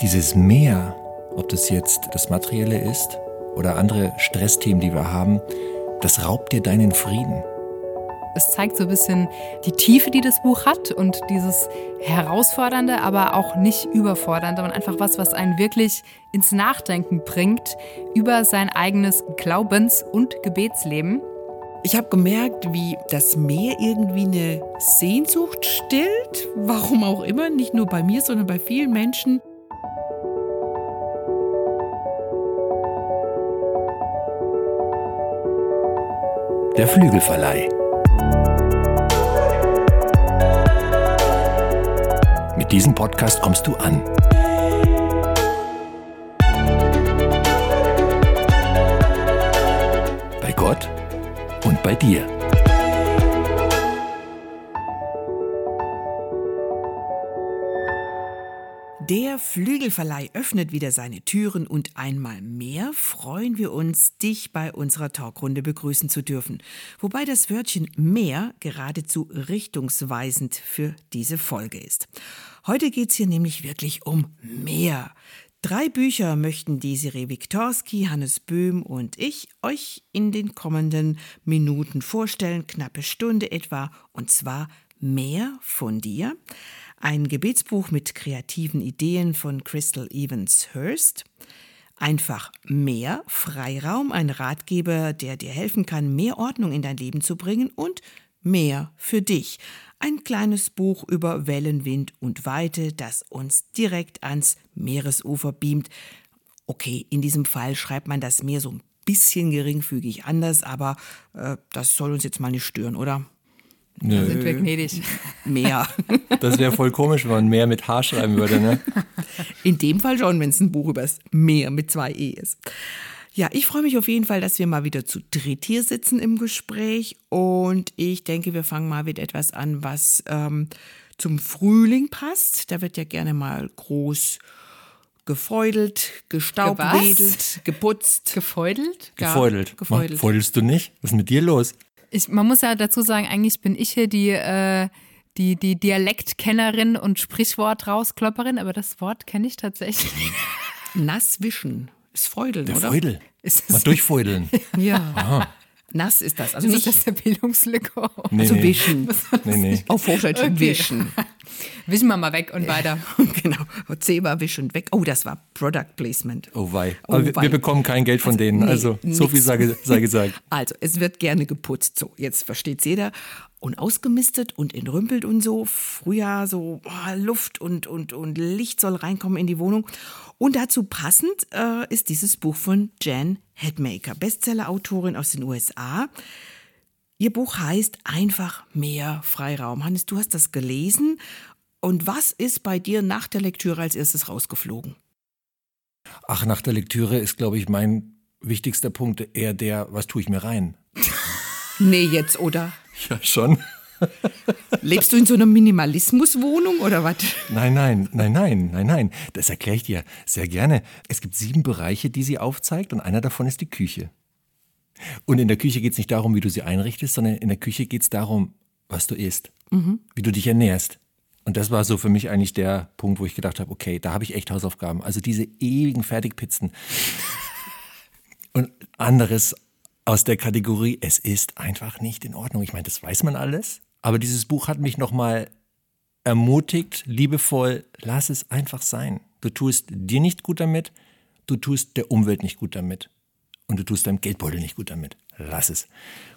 Dieses Mehr, ob das jetzt das Materielle ist oder andere Stressthemen, die wir haben, das raubt dir deinen Frieden. Es zeigt so ein bisschen die Tiefe, die das Buch hat und dieses herausfordernde, aber auch nicht überfordernde und einfach was, was einen wirklich ins Nachdenken bringt über sein eigenes Glaubens- und Gebetsleben. Ich habe gemerkt, wie das Meer irgendwie eine Sehnsucht stillt, warum auch immer, nicht nur bei mir, sondern bei vielen Menschen. Der Flügelverleih. Mit diesem Podcast kommst du an. Bei Gott und bei dir. Flügelverleih öffnet wieder seine Türen und einmal mehr freuen wir uns, dich bei unserer Talkrunde begrüßen zu dürfen. Wobei das Wörtchen mehr geradezu richtungsweisend für diese Folge ist. Heute geht es hier nämlich wirklich um mehr. Drei Bücher möchten Desiree Wiktorski, Hannes Böhm und ich euch in den kommenden Minuten vorstellen, knappe Stunde etwa, und zwar Mehr von dir, ein Gebetsbuch mit kreativen Ideen von Crystal Evans Hurst, einfach mehr Freiraum, ein Ratgeber, der dir helfen kann, mehr Ordnung in dein Leben zu bringen und mehr für dich, ein kleines Buch über Wellen, Wind und Weite, das uns direkt ans Meeresufer beamt. Okay, in diesem Fall schreibt man das Meer so ein bisschen geringfügig anders, aber äh, das soll uns jetzt mal nicht stören, oder? Da sind wir gnädig. Mehr. Das wäre voll komisch, wenn man mehr mit H schreiben würde, ne? In dem Fall schon, wenn es ein Buch über das Meer mit zwei E ist. Ja, ich freue mich auf jeden Fall, dass wir mal wieder zu dritt hier sitzen im Gespräch. Und ich denke, wir fangen mal mit etwas an, was ähm, zum Frühling passt. Da wird ja gerne mal groß gefeudelt, gestaubwedelt, geputzt. Gefeudelt? Ja, Gefeudelt. gefeudelt. Feudelst du nicht? Was ist mit dir los? Ich, man muss ja dazu sagen, eigentlich bin ich hier die, äh, die, die Dialektkennerin und Sprichwort-Rausklopperin, aber das Wort kenne ich tatsächlich. Nass wischen ist Feudeln, Der oder? Feudel. Ist Mal durchfeudeln. Ja. Nass ist das. Also ist nicht das der Bildungslücke? Nee, also nee. wischen. Nee, nee. Auf Hochdeutsch Okay. wischen. Wischen wir mal weg und weiter. genau. Zebra wischen weg. Oh, das war Product Placement. Oh wei. Oh Aber wir, wei. wir bekommen kein Geld von denen. nee, also so nix. viel sei, sei gesagt. Also, es wird gerne geputzt. So, jetzt versteht's jeder. Und ausgemistet und entrümpelt und so. Frühjahr so boah, Luft und, und, und Licht soll reinkommen in die Wohnung. Und dazu passend äh, ist dieses Buch von Jan Headmaker, Bestseller-Autorin aus den USA. Ihr Buch heißt Einfach mehr Freiraum. Hannes, du hast das gelesen. Und was ist bei dir nach der Lektüre als erstes rausgeflogen? Ach, nach der Lektüre ist, glaube ich, mein wichtigster Punkt eher der, was tue ich mir rein? Nee, jetzt, oder? Ja, schon. Lebst du in so einer Minimalismuswohnung oder was? Nein, nein, nein, nein, nein, nein. Das erkläre ich dir sehr gerne. Es gibt sieben Bereiche, die sie aufzeigt und einer davon ist die Küche. Und in der Küche geht es nicht darum, wie du sie einrichtest, sondern in der Küche geht es darum, was du isst, wie du dich ernährst. Und das war so für mich eigentlich der Punkt, wo ich gedacht habe, okay, da habe ich echt Hausaufgaben. Also diese ewigen Fertigpizzen und anderes aus der Kategorie, es ist einfach nicht in Ordnung. Ich meine, das weiß man alles, aber dieses Buch hat mich nochmal ermutigt, liebevoll, lass es einfach sein. Du tust dir nicht gut damit, du tust der Umwelt nicht gut damit und du tust deinem Geldbeutel nicht gut damit. Lass es.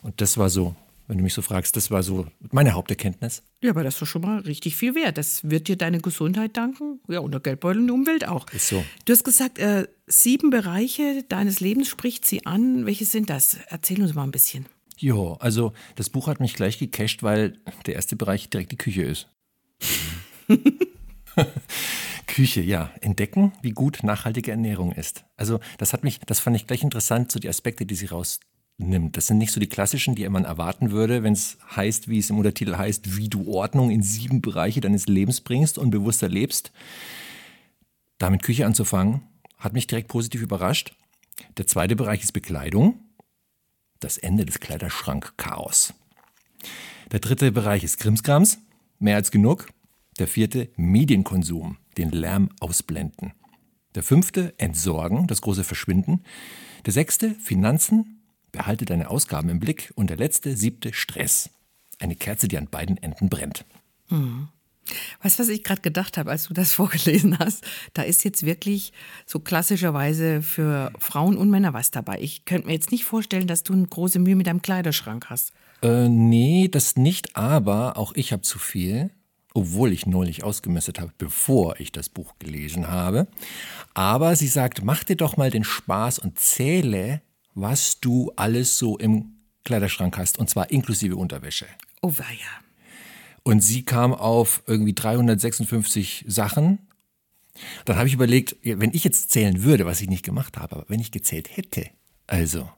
Und das war so, wenn du mich so fragst, das war so meine Haupterkenntnis. Ja, aber das ist schon mal richtig viel wert. Das wird dir deine Gesundheit danken. Ja, und der Geldbeutel und die Umwelt auch. Ist so. Du hast gesagt, äh, sieben Bereiche deines Lebens spricht sie an. Welche sind das? Erzähl uns mal ein bisschen. Jo, also das Buch hat mich gleich gecasht, weil der erste Bereich direkt die Küche ist. Küche, ja. Entdecken, wie gut nachhaltige Ernährung ist. Also das hat mich, das fand ich gleich interessant, so die Aspekte, die sie rausnimmt. Das sind nicht so die klassischen, die man erwarten würde, wenn es heißt, wie es im Untertitel heißt, wie du Ordnung in sieben Bereiche deines Lebens bringst und bewusster lebst. Damit Küche anzufangen, hat mich direkt positiv überrascht. Der zweite Bereich ist Bekleidung. Das Ende des Kleiderschrank-Chaos. Der dritte Bereich ist Krimskrams. Mehr als genug. Der vierte Medienkonsum. Den Lärm ausblenden. Der fünfte, Entsorgen, das große Verschwinden. Der sechste, Finanzen, behalte deine Ausgaben im Blick. Und der letzte, siebte, Stress. Eine Kerze, die an beiden Enden brennt. Mhm. Weißt du, was ich gerade gedacht habe, als du das vorgelesen hast? Da ist jetzt wirklich so klassischerweise für Frauen und Männer was dabei. Ich könnte mir jetzt nicht vorstellen, dass du eine große Mühe mit deinem Kleiderschrank hast. Äh, nee, das nicht, aber auch ich habe zu viel, obwohl ich neulich ausgemistet habe, bevor ich das Buch gelesen habe. Aber sie sagt, mach dir doch mal den Spaß und zähle, was du alles so im Kleiderschrank hast, und zwar inklusive Unterwäsche. Oh weia. Und sie kam auf irgendwie 356 Sachen. Dann habe ich überlegt, wenn ich jetzt zählen würde, was ich nicht gemacht habe, aber wenn ich gezählt hätte, also,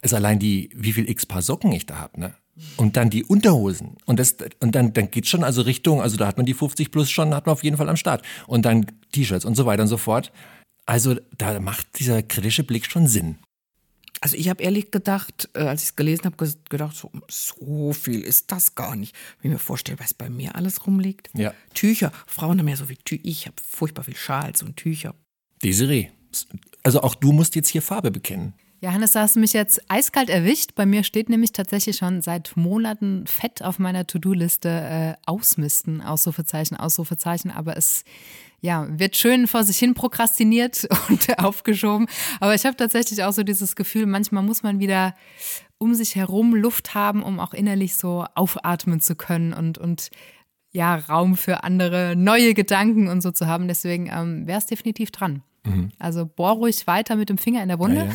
ist allein die, wie viel x Paar Socken ich da habe, ne? Und dann die Unterhosen. Und, das, und dann, dann geht schon also Richtung, also da hat man die 50 plus schon, hat man auf jeden Fall am Start. Und dann T-Shirts und so weiter und so fort. Also da macht dieser kritische Blick schon Sinn. Also ich habe ehrlich gedacht, äh, als ich es gelesen habe, gedacht, so, so, viel ist das gar nicht. Wenn ich mir vorstelle, was bei mir alles rumliegt. Ja. Tücher. Frauen haben ja so wie Tücher. Ich habe furchtbar viel Schals und Tücher. Desiree, also auch du musst jetzt hier Farbe bekennen. Ja, Hannes, da hast du mich jetzt eiskalt erwischt. Bei mir steht nämlich tatsächlich schon seit Monaten fett auf meiner To-Do-Liste äh, ausmisten, Ausrufezeichen, Ausrufezeichen. Aber es ja, wird schön vor sich hin prokrastiniert und aufgeschoben. Aber ich habe tatsächlich auch so dieses Gefühl, manchmal muss man wieder um sich herum Luft haben, um auch innerlich so aufatmen zu können und, und ja, Raum für andere neue Gedanken und so zu haben. Deswegen ähm, wäre es definitiv dran. Mhm. Also bohr ruhig weiter mit dem Finger in der Wunde.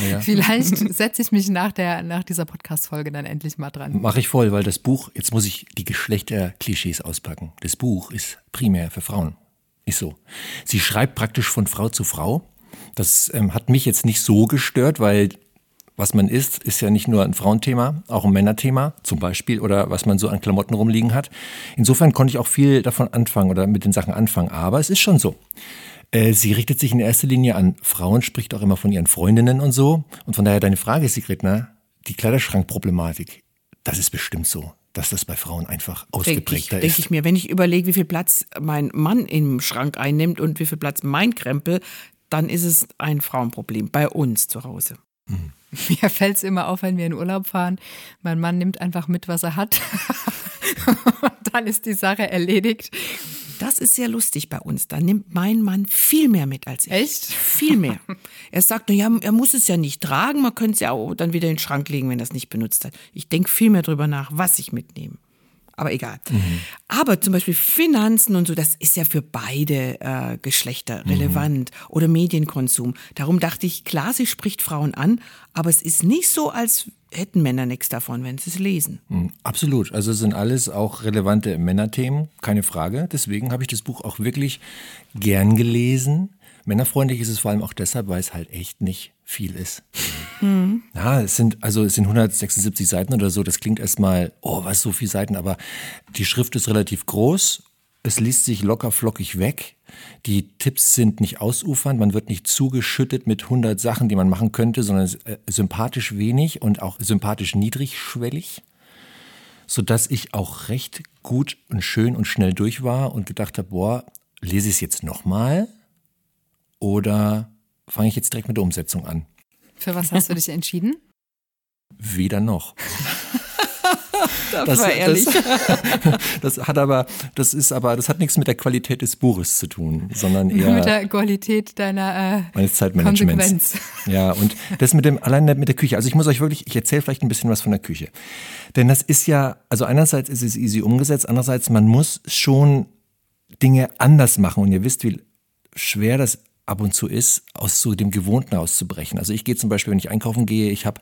Ja, ja. Ja, Vielleicht setze ich mich nach, der, nach dieser Podcast-Folge dann endlich mal dran. Mache ich voll, weil das Buch, jetzt muss ich die Geschlechterklischees auspacken. Das Buch ist primär für Frauen. Ist so. Sie schreibt praktisch von Frau zu Frau. Das ähm, hat mich jetzt nicht so gestört, weil was man isst, ist ja nicht nur ein Frauenthema, auch ein Männerthema zum Beispiel oder was man so an Klamotten rumliegen hat. Insofern konnte ich auch viel davon anfangen oder mit den Sachen anfangen. Aber es ist schon so. Äh, sie richtet sich in erster Linie an Frauen, spricht auch immer von ihren Freundinnen und so. Und von daher deine Frage, Sigrid, ne? die Kleiderschrankproblematik, das ist bestimmt so dass das bei Frauen einfach ausgeprägter denk ich, ist. Denke ich mir, wenn ich überlege, wie viel Platz mein Mann im Schrank einnimmt und wie viel Platz mein Krempel, dann ist es ein Frauenproblem bei uns zu Hause. Mhm. Mir fällt es immer auf, wenn wir in Urlaub fahren. Mein Mann nimmt einfach mit, was er hat. und dann ist die Sache erledigt. Das ist sehr lustig bei uns. Da nimmt mein Mann viel mehr mit als ich. Echt? Viel mehr. er sagt, ja, er muss es ja nicht tragen, man könnte es ja auch dann wieder in den Schrank legen, wenn er es nicht benutzt hat. Ich denke viel mehr darüber nach, was ich mitnehme. Aber egal. Mhm. Aber zum Beispiel Finanzen und so, das ist ja für beide äh, Geschlechter relevant. Mhm. Oder Medienkonsum. Darum dachte ich, klar, sie spricht Frauen an, aber es ist nicht so, als hätten Männer nichts davon, wenn sie es lesen. Hm, absolut. Also es sind alles auch relevante Männerthemen, keine Frage. Deswegen habe ich das Buch auch wirklich gern gelesen. Männerfreundlich ist es vor allem auch deshalb, weil es halt echt nicht viel ist. Mhm. Ja, es sind, also es sind 176 Seiten oder so. Das klingt erstmal, oh, was so viele Seiten, aber die Schrift ist relativ groß. Es liest sich locker flockig weg. Die Tipps sind nicht ausufernd, man wird nicht zugeschüttet mit 100 Sachen, die man machen könnte, sondern äh, sympathisch wenig und auch sympathisch niedrigschwellig, sodass ich auch recht gut und schön und schnell durch war und gedacht habe, boah, lese ich es jetzt nochmal oder fange ich jetzt direkt mit der Umsetzung an? Für was hast du dich entschieden? Weder noch. das, das war ehrlich. Das, das, hat aber, das ist aber, das hat nichts mit der Qualität des Buches zu tun, sondern eher mit der Qualität deiner äh, meines Zeitmanagements. Konsequenz. Ja, und das mit dem allein mit der Küche. Also ich muss euch wirklich, ich erzähle vielleicht ein bisschen was von der Küche, denn das ist ja, also einerseits ist es easy umgesetzt, andererseits man muss schon Dinge anders machen und ihr wisst, wie schwer das ab und zu ist, aus so dem Gewohnten auszubrechen. Also ich gehe zum Beispiel, wenn ich einkaufen gehe, ich habe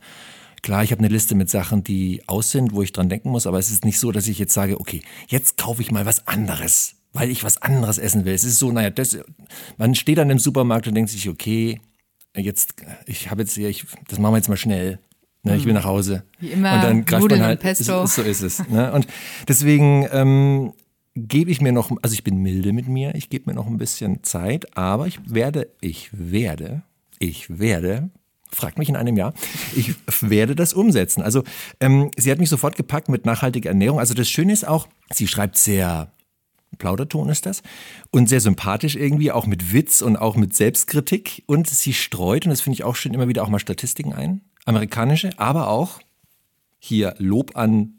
Klar, ich habe eine Liste mit Sachen, die aus sind, wo ich dran denken muss, aber es ist nicht so, dass ich jetzt sage, okay, jetzt kaufe ich mal was anderes, weil ich was anderes essen will. Es ist so, naja, das, man steht dann im Supermarkt und denkt sich, okay, jetzt, ich habe jetzt hier, ich, das machen wir jetzt mal schnell. Ne, ich will nach Hause. Wie immer, und dann greift Nudeln man halt, Pesto. Ist, so ist es. Ne? Und deswegen ähm, gebe ich mir noch, also ich bin milde mit mir, ich gebe mir noch ein bisschen Zeit, aber ich werde, ich werde, ich werde fragt mich in einem Jahr. Ich werde das umsetzen. Also ähm, sie hat mich sofort gepackt mit nachhaltiger Ernährung. Also das Schöne ist auch, sie schreibt sehr Plauderton ist das. Und sehr sympathisch irgendwie, auch mit Witz und auch mit Selbstkritik. Und sie streut, und das finde ich auch schön, immer wieder auch mal Statistiken ein. Amerikanische, aber auch hier Lob an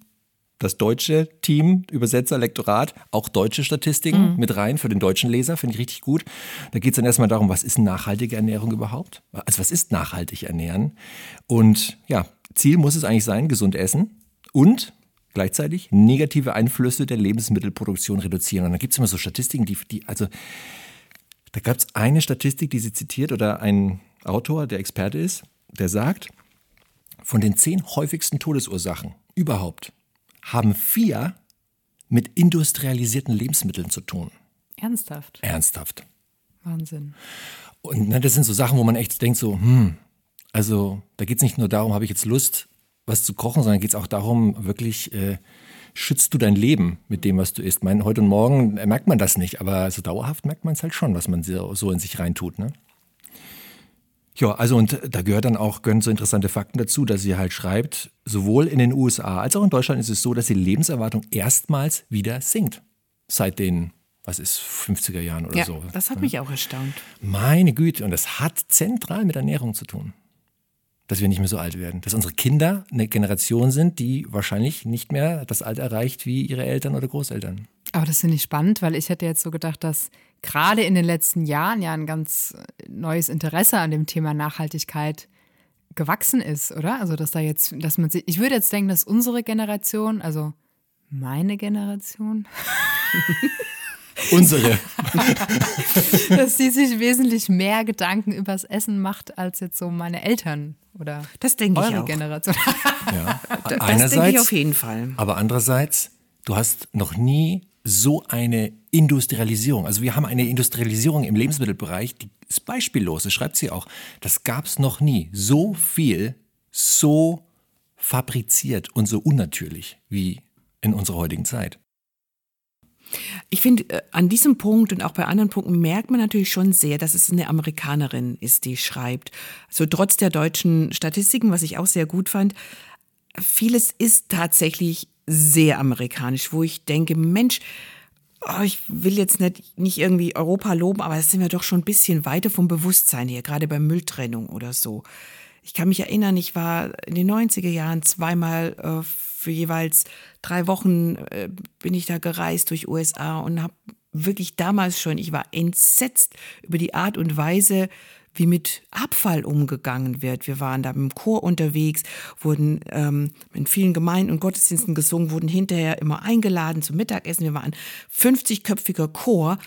das deutsche Team, Übersetzer, Lektorat, auch deutsche Statistiken mhm. mit rein für den deutschen Leser, finde ich richtig gut. Da geht es dann erstmal darum, was ist nachhaltige Ernährung überhaupt? Also was ist nachhaltig ernähren? Und ja, Ziel muss es eigentlich sein, gesund essen und gleichzeitig negative Einflüsse der Lebensmittelproduktion reduzieren. Und da gibt es immer so Statistiken, die, die also da gab es eine Statistik, die sie zitiert oder ein Autor, der Experte ist, der sagt, von den zehn häufigsten Todesursachen überhaupt haben vier mit industrialisierten Lebensmitteln zu tun. Ernsthaft? Ernsthaft. Wahnsinn. Und ne, das sind so Sachen, wo man echt denkt, so, hm, also da geht es nicht nur darum, habe ich jetzt Lust, was zu kochen, sondern geht es auch darum, wirklich äh, schützt du dein Leben mit dem, was du isst. Mein, heute und morgen merkt man das nicht, aber so dauerhaft merkt man es halt schon, was man so in sich reintut. Ne? Ja, also und da gehört dann auch, gehören so interessante Fakten dazu, dass sie halt schreibt, sowohl in den USA als auch in Deutschland ist es so, dass die Lebenserwartung erstmals wieder sinkt. Seit den, was ist, 50er Jahren oder ja, so. Das hat ja. mich auch erstaunt. Meine Güte, und das hat zentral mit Ernährung zu tun. Dass wir nicht mehr so alt werden. Dass unsere Kinder eine Generation sind, die wahrscheinlich nicht mehr das Alter erreicht wie ihre Eltern oder Großeltern. Aber das finde ich spannend, weil ich hätte jetzt so gedacht, dass gerade in den letzten Jahren ja ein ganz neues Interesse an dem Thema Nachhaltigkeit gewachsen ist, oder? Also, dass da jetzt, dass man sich, ich würde jetzt denken, dass unsere Generation, also meine Generation, Unsere. dass sie sich wesentlich mehr Gedanken übers Essen macht als jetzt so meine Eltern oder das denke eure ich auch. Generation. ja. Das Einerseits, denke ich auf jeden Fall. Aber andererseits, du hast noch nie so eine Industrialisierung. Also wir haben eine Industrialisierung im Lebensmittelbereich, die ist beispiellos, das schreibt sie auch. Das gab es noch nie. So viel, so fabriziert und so unnatürlich wie in unserer heutigen Zeit. Ich finde, äh, an diesem Punkt und auch bei anderen Punkten merkt man natürlich schon sehr, dass es eine Amerikanerin ist, die schreibt. So trotz der deutschen Statistiken, was ich auch sehr gut fand, vieles ist tatsächlich sehr amerikanisch, wo ich denke, Mensch, oh, ich will jetzt nicht, nicht irgendwie Europa loben, aber das sind wir doch schon ein bisschen weiter vom Bewusstsein her, gerade bei Mülltrennung oder so. Ich kann mich erinnern, ich war in den 90er Jahren zweimal äh, für jeweils drei Wochen äh, bin ich da gereist durch USA und habe wirklich damals schon, ich war entsetzt über die Art und Weise, wie mit Abfall umgegangen wird. Wir waren da im Chor unterwegs, wurden ähm, in vielen Gemeinden und Gottesdiensten gesungen, wurden hinterher immer eingeladen zum Mittagessen. Wir waren 50-köpfiger Chor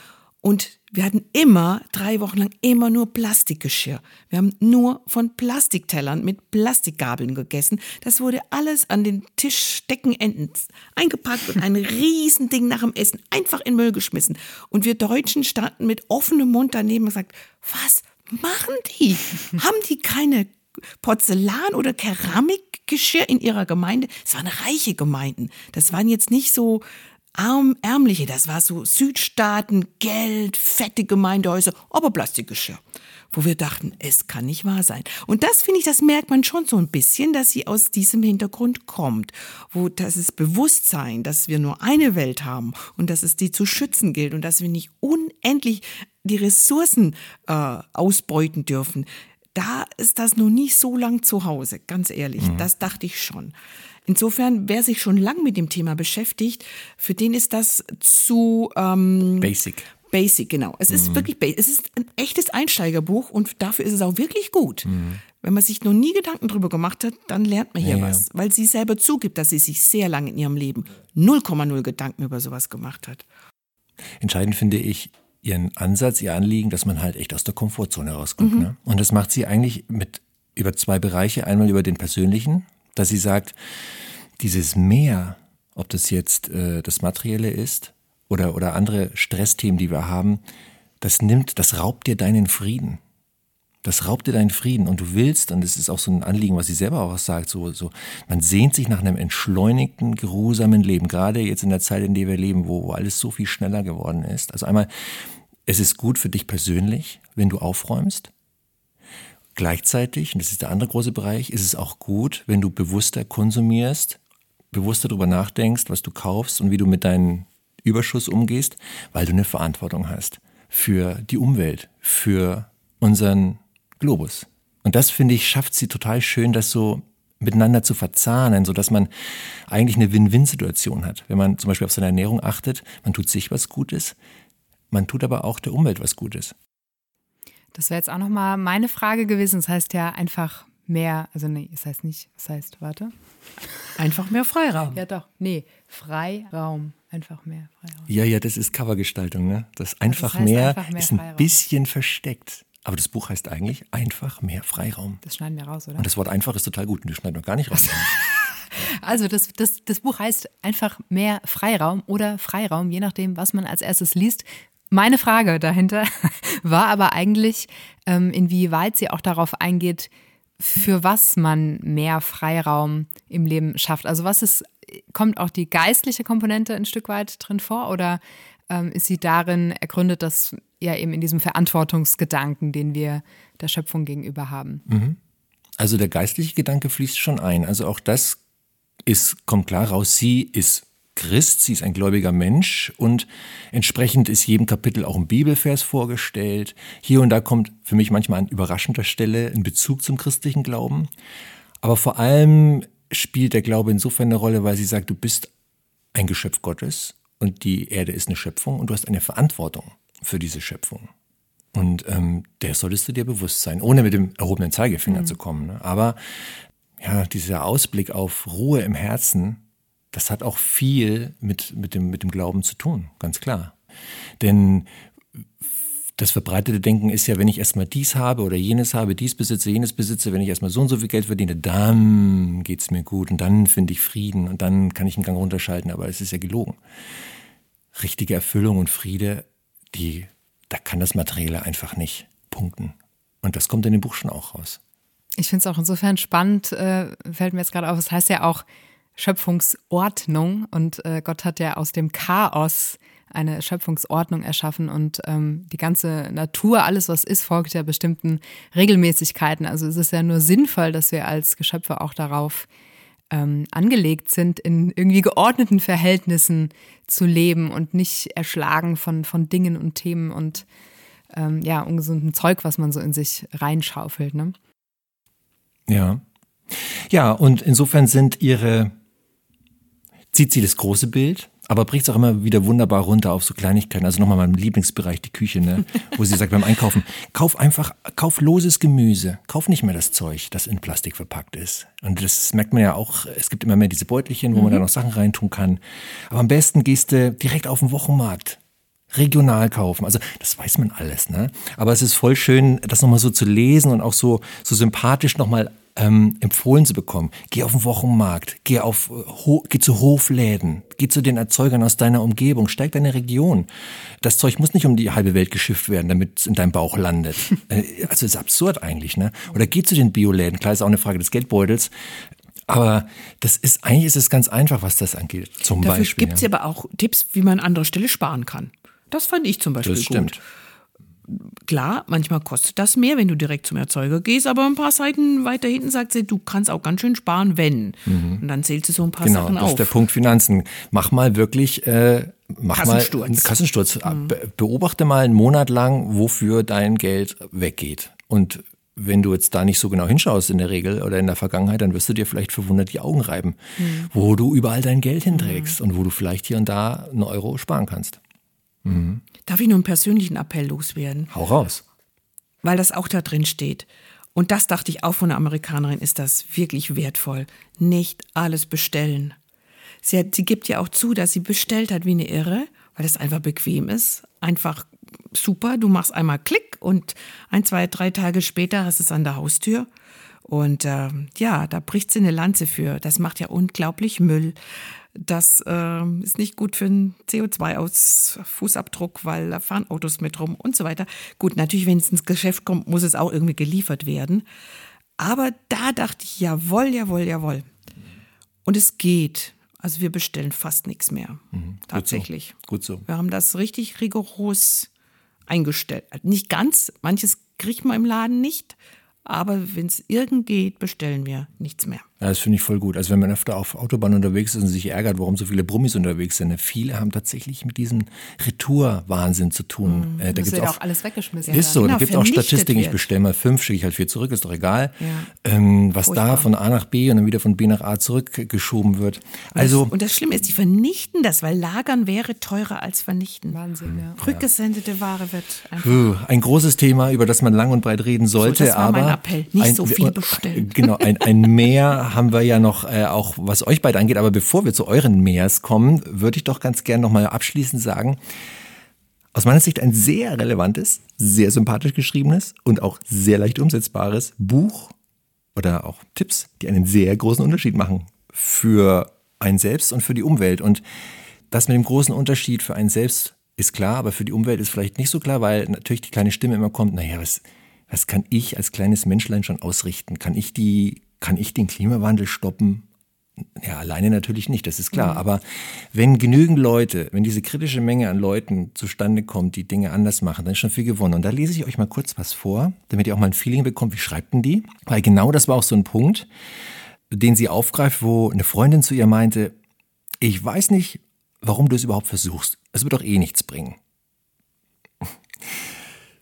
und wir hatten immer, drei Wochen lang, immer nur Plastikgeschirr. Wir haben nur von Plastiktellern mit Plastikgabeln gegessen. Das wurde alles an den Tischdeckenenden eingepackt und ein Riesending nach dem Essen einfach in Müll geschmissen. Und wir Deutschen standen mit offenem Mund daneben und gesagt, was machen die? Haben die keine Porzellan- oder Keramikgeschirr in ihrer Gemeinde? Es waren reiche Gemeinden. Das waren jetzt nicht so arm, ärmliche, das war so Südstaaten, Geld, fette Gemeindehäuser, aber Plastikgeschirr. Wo wir dachten, es kann nicht wahr sein. Und das finde ich, das merkt man schon so ein bisschen, dass sie aus diesem Hintergrund kommt. Wo das ist Bewusstsein, dass wir nur eine Welt haben und dass es die zu schützen gilt und dass wir nicht unendlich die Ressourcen äh, ausbeuten dürfen. Da ist das noch nicht so lang zu Hause, ganz ehrlich. Mhm. Das dachte ich schon. Insofern, wer sich schon lang mit dem Thema beschäftigt, für den ist das zu ähm, basic. Basic, genau. Es ist mhm. wirklich, es ist ein echtes Einsteigerbuch und dafür ist es auch wirklich gut. Mhm. Wenn man sich noch nie Gedanken drüber gemacht hat, dann lernt man hier ja, was, weil sie selber zugibt, dass sie sich sehr lange in ihrem Leben 0,0 Gedanken über sowas gemacht hat. Entscheidend finde ich ihren Ansatz, ihr Anliegen, dass man halt echt aus der Komfortzone rauskommt. Mhm. Ne? Und das macht sie eigentlich mit über zwei Bereiche. Einmal über den persönlichen, dass sie sagt, dieses Mehr, ob das jetzt äh, das Materielle ist oder, oder andere Stressthemen, die wir haben, das nimmt, das raubt dir deinen Frieden. Das raubt dir deinen Frieden und du willst, und das ist auch so ein Anliegen, was sie selber auch sagt, so, so, man sehnt sich nach einem entschleunigten, geruhsamen Leben, gerade jetzt in der Zeit, in der wir leben, wo, wo alles so viel schneller geworden ist. Also einmal, es ist gut für dich persönlich, wenn du aufräumst. Gleichzeitig, und das ist der andere große Bereich, ist es auch gut, wenn du bewusster konsumierst, bewusster darüber nachdenkst, was du kaufst und wie du mit deinen Überschuss umgehst, weil du eine Verantwortung hast für die Umwelt, für unseren Globus. Und das, finde ich, schafft sie total schön, das so miteinander zu verzahnen, sodass man eigentlich eine Win-Win-Situation hat. Wenn man zum Beispiel auf seine Ernährung achtet, man tut sich was Gutes, man tut aber auch der Umwelt was Gutes. Das wäre jetzt auch nochmal meine Frage gewesen. Das heißt ja einfach mehr, also nee, das heißt nicht, das heißt, warte. Einfach mehr Freiraum. Ja doch, nee, Freiraum. Einfach mehr Freiraum. Ja, ja, das ist Covergestaltung, ne? Das einfach, das heißt mehr, einfach mehr ist ein Freiraum. bisschen versteckt. Aber das Buch heißt eigentlich einfach mehr Freiraum. Das schneiden wir raus, oder? Und das Wort einfach ist total gut und das schneiden wir gar nicht raus. Also das, das, das Buch heißt einfach mehr Freiraum oder Freiraum, je nachdem, was man als erstes liest. Meine Frage dahinter war aber eigentlich, ähm, inwieweit sie auch darauf eingeht, für was man mehr Freiraum im Leben schafft. Also was ist, kommt auch die geistliche Komponente ein Stück weit drin vor oder ähm, ist sie darin ergründet, dass ja eben in diesem Verantwortungsgedanken, den wir der Schöpfung gegenüber haben? Mhm. Also der geistliche Gedanke fließt schon ein. Also auch das ist, kommt klar raus, sie ist Christ, sie ist ein gläubiger Mensch und entsprechend ist jedem Kapitel auch ein Bibelvers vorgestellt. Hier und da kommt für mich manchmal an überraschender Stelle ein Bezug zum christlichen Glauben. Aber vor allem spielt der Glaube insofern eine Rolle, weil sie sagt, du bist ein Geschöpf Gottes und die Erde ist eine Schöpfung und du hast eine Verantwortung für diese Schöpfung. Und ähm, der solltest du dir bewusst sein, ohne mit dem erhobenen Zeigefinger mhm. zu kommen. Ne? Aber ja, dieser Ausblick auf Ruhe im Herzen, das hat auch viel mit, mit, dem, mit dem Glauben zu tun, ganz klar. Denn das verbreitete Denken ist ja, wenn ich erstmal dies habe oder jenes habe, dies besitze, jenes besitze, wenn ich erstmal so und so viel Geld verdiene, dann geht es mir gut und dann finde ich Frieden und dann kann ich einen Gang runterschalten, aber es ist ja gelogen. Richtige Erfüllung und Friede, die, da kann das Materielle einfach nicht punkten. Und das kommt in dem Buch schon auch raus. Ich finde es auch insofern spannend, äh, fällt mir jetzt gerade auf, es heißt ja auch Schöpfungsordnung und äh, Gott hat ja aus dem Chaos eine Schöpfungsordnung erschaffen und ähm, die ganze Natur, alles was ist, folgt ja bestimmten Regelmäßigkeiten. Also es ist ja nur sinnvoll, dass wir als Geschöpfe auch darauf ähm, angelegt sind, in irgendwie geordneten Verhältnissen zu leben und nicht erschlagen von, von Dingen und Themen und ähm, ja, ungesundem Zeug, was man so in sich reinschaufelt. Ne? Ja. Ja, und insofern sind ihre, zieht sie das große Bild, aber bricht es auch immer wieder wunderbar runter auf so Kleinigkeiten. Also nochmal mein Lieblingsbereich, die Küche, ne? wo sie sagt beim Einkaufen, kauf einfach, kauf loses Gemüse. Kauf nicht mehr das Zeug, das in Plastik verpackt ist. Und das merkt man ja auch, es gibt immer mehr diese Beutelchen, wo mhm. man da noch Sachen reintun kann. Aber am besten gehst du direkt auf den Wochenmarkt regional kaufen. Also das weiß man alles, ne? Aber es ist voll schön, das nochmal so zu lesen und auch so, so sympathisch nochmal ähm, empfohlen zu bekommen. Geh auf den Wochenmarkt, geh, auf, ho, geh zu Hofläden, geh zu den Erzeugern aus deiner Umgebung, steig deine Region. Das Zeug muss nicht um die halbe Welt geschifft werden, damit es in deinem Bauch landet. Äh, also ist absurd eigentlich, ne? Oder geh zu den Bioläden, klar ist auch eine Frage des Geldbeutels. Aber das ist eigentlich ist es ganz einfach, was das angeht. Zum Dafür Beispiel. Gibt es ja. aber auch Tipps, wie man an anderer Stelle sparen kann. Das fand ich zum Beispiel das stimmt. gut. Klar, manchmal kostet das mehr, wenn du direkt zum Erzeuger gehst, aber ein paar Seiten weiter hinten sagt sie, du kannst auch ganz schön sparen, wenn. Mhm. Und dann zählt sie so ein paar genau, Sachen auf. Genau, das ist der Punkt Finanzen. Mach mal wirklich, äh, mach Kassensturz. mal einen Kassensturz. Mhm. Beobachte mal einen Monat lang, wofür dein Geld weggeht. Und wenn du jetzt da nicht so genau hinschaust in der Regel oder in der Vergangenheit, dann wirst du dir vielleicht verwundert die Augen reiben, mhm. wo du überall dein Geld hinträgst mhm. und wo du vielleicht hier und da einen Euro sparen kannst. Mhm. Darf ich nur einen persönlichen Appell loswerden? Hau raus. Weil das auch da drin steht. Und das dachte ich auch von einer Amerikanerin, ist das wirklich wertvoll. Nicht alles bestellen. Sie, hat, sie gibt ja auch zu, dass sie bestellt hat wie eine Irre, weil das einfach bequem ist. Einfach super. Du machst einmal Klick und ein, zwei, drei Tage später hast es an der Haustür. Und äh, ja, da bricht sie eine Lanze für. Das macht ja unglaublich Müll. Das äh, ist nicht gut für den CO2-Fußabdruck, weil da fahren Autos mit rum und so weiter. Gut, natürlich, wenn es ins Geschäft kommt, muss es auch irgendwie geliefert werden. Aber da dachte ich, jawohl, jawohl, jawohl. Und es geht. Also wir bestellen fast nichts mehr. Mhm, Tatsächlich. Gut so. gut so. Wir haben das richtig rigoros eingestellt. Nicht ganz, manches kriegt man im Laden nicht, aber wenn es irgend geht, bestellen wir nichts mehr. Das finde ich voll gut. Also wenn man öfter auf Autobahn unterwegs ist und sich ärgert, warum so viele Brummis unterwegs sind. Ne? Viele haben tatsächlich mit diesem Retour-Wahnsinn zu tun. Mhm. Äh, da gibt auch, auch alles weggeschmissen. Ist so, genau, da gibt es auch Statistiken. Ich bestelle mal fünf, schicke ich halt vier zurück, ist doch egal. Ja. Ähm, was Furchtbar. da von A nach B und dann wieder von B nach A zurückgeschoben wird. Also und das Schlimme ist, die vernichten das, weil Lagern wäre teurer als vernichten. Wahnsinn, ja. Rückgesendete Ware wird einfach. Ein großes Thema, über das man lang und breit reden sollte. So, das war aber mein Appell. Nicht ein, so viel bestellen. Genau, ein, ein Mehr haben wir ja noch, äh, auch was euch beide angeht. Aber bevor wir zu euren Mehrs kommen, würde ich doch ganz gern nochmal abschließend sagen, aus meiner Sicht ein sehr relevantes, sehr sympathisch geschriebenes und auch sehr leicht umsetzbares Buch oder auch Tipps, die einen sehr großen Unterschied machen für einen selbst und für die Umwelt. Und das mit dem großen Unterschied für einen selbst ist klar, aber für die Umwelt ist vielleicht nicht so klar, weil natürlich die kleine Stimme immer kommt, naja, was, was kann ich als kleines Menschlein schon ausrichten? Kann ich die kann ich den Klimawandel stoppen? Ja, alleine natürlich nicht, das ist klar. Mhm. Aber wenn genügend Leute, wenn diese kritische Menge an Leuten zustande kommt, die Dinge anders machen, dann ist schon viel gewonnen. Und da lese ich euch mal kurz was vor, damit ihr auch mal ein Feeling bekommt, wie schreibt denn die? Weil genau das war auch so ein Punkt, den sie aufgreift, wo eine Freundin zu ihr meinte, ich weiß nicht, warum du es überhaupt versuchst. Es wird doch eh nichts bringen.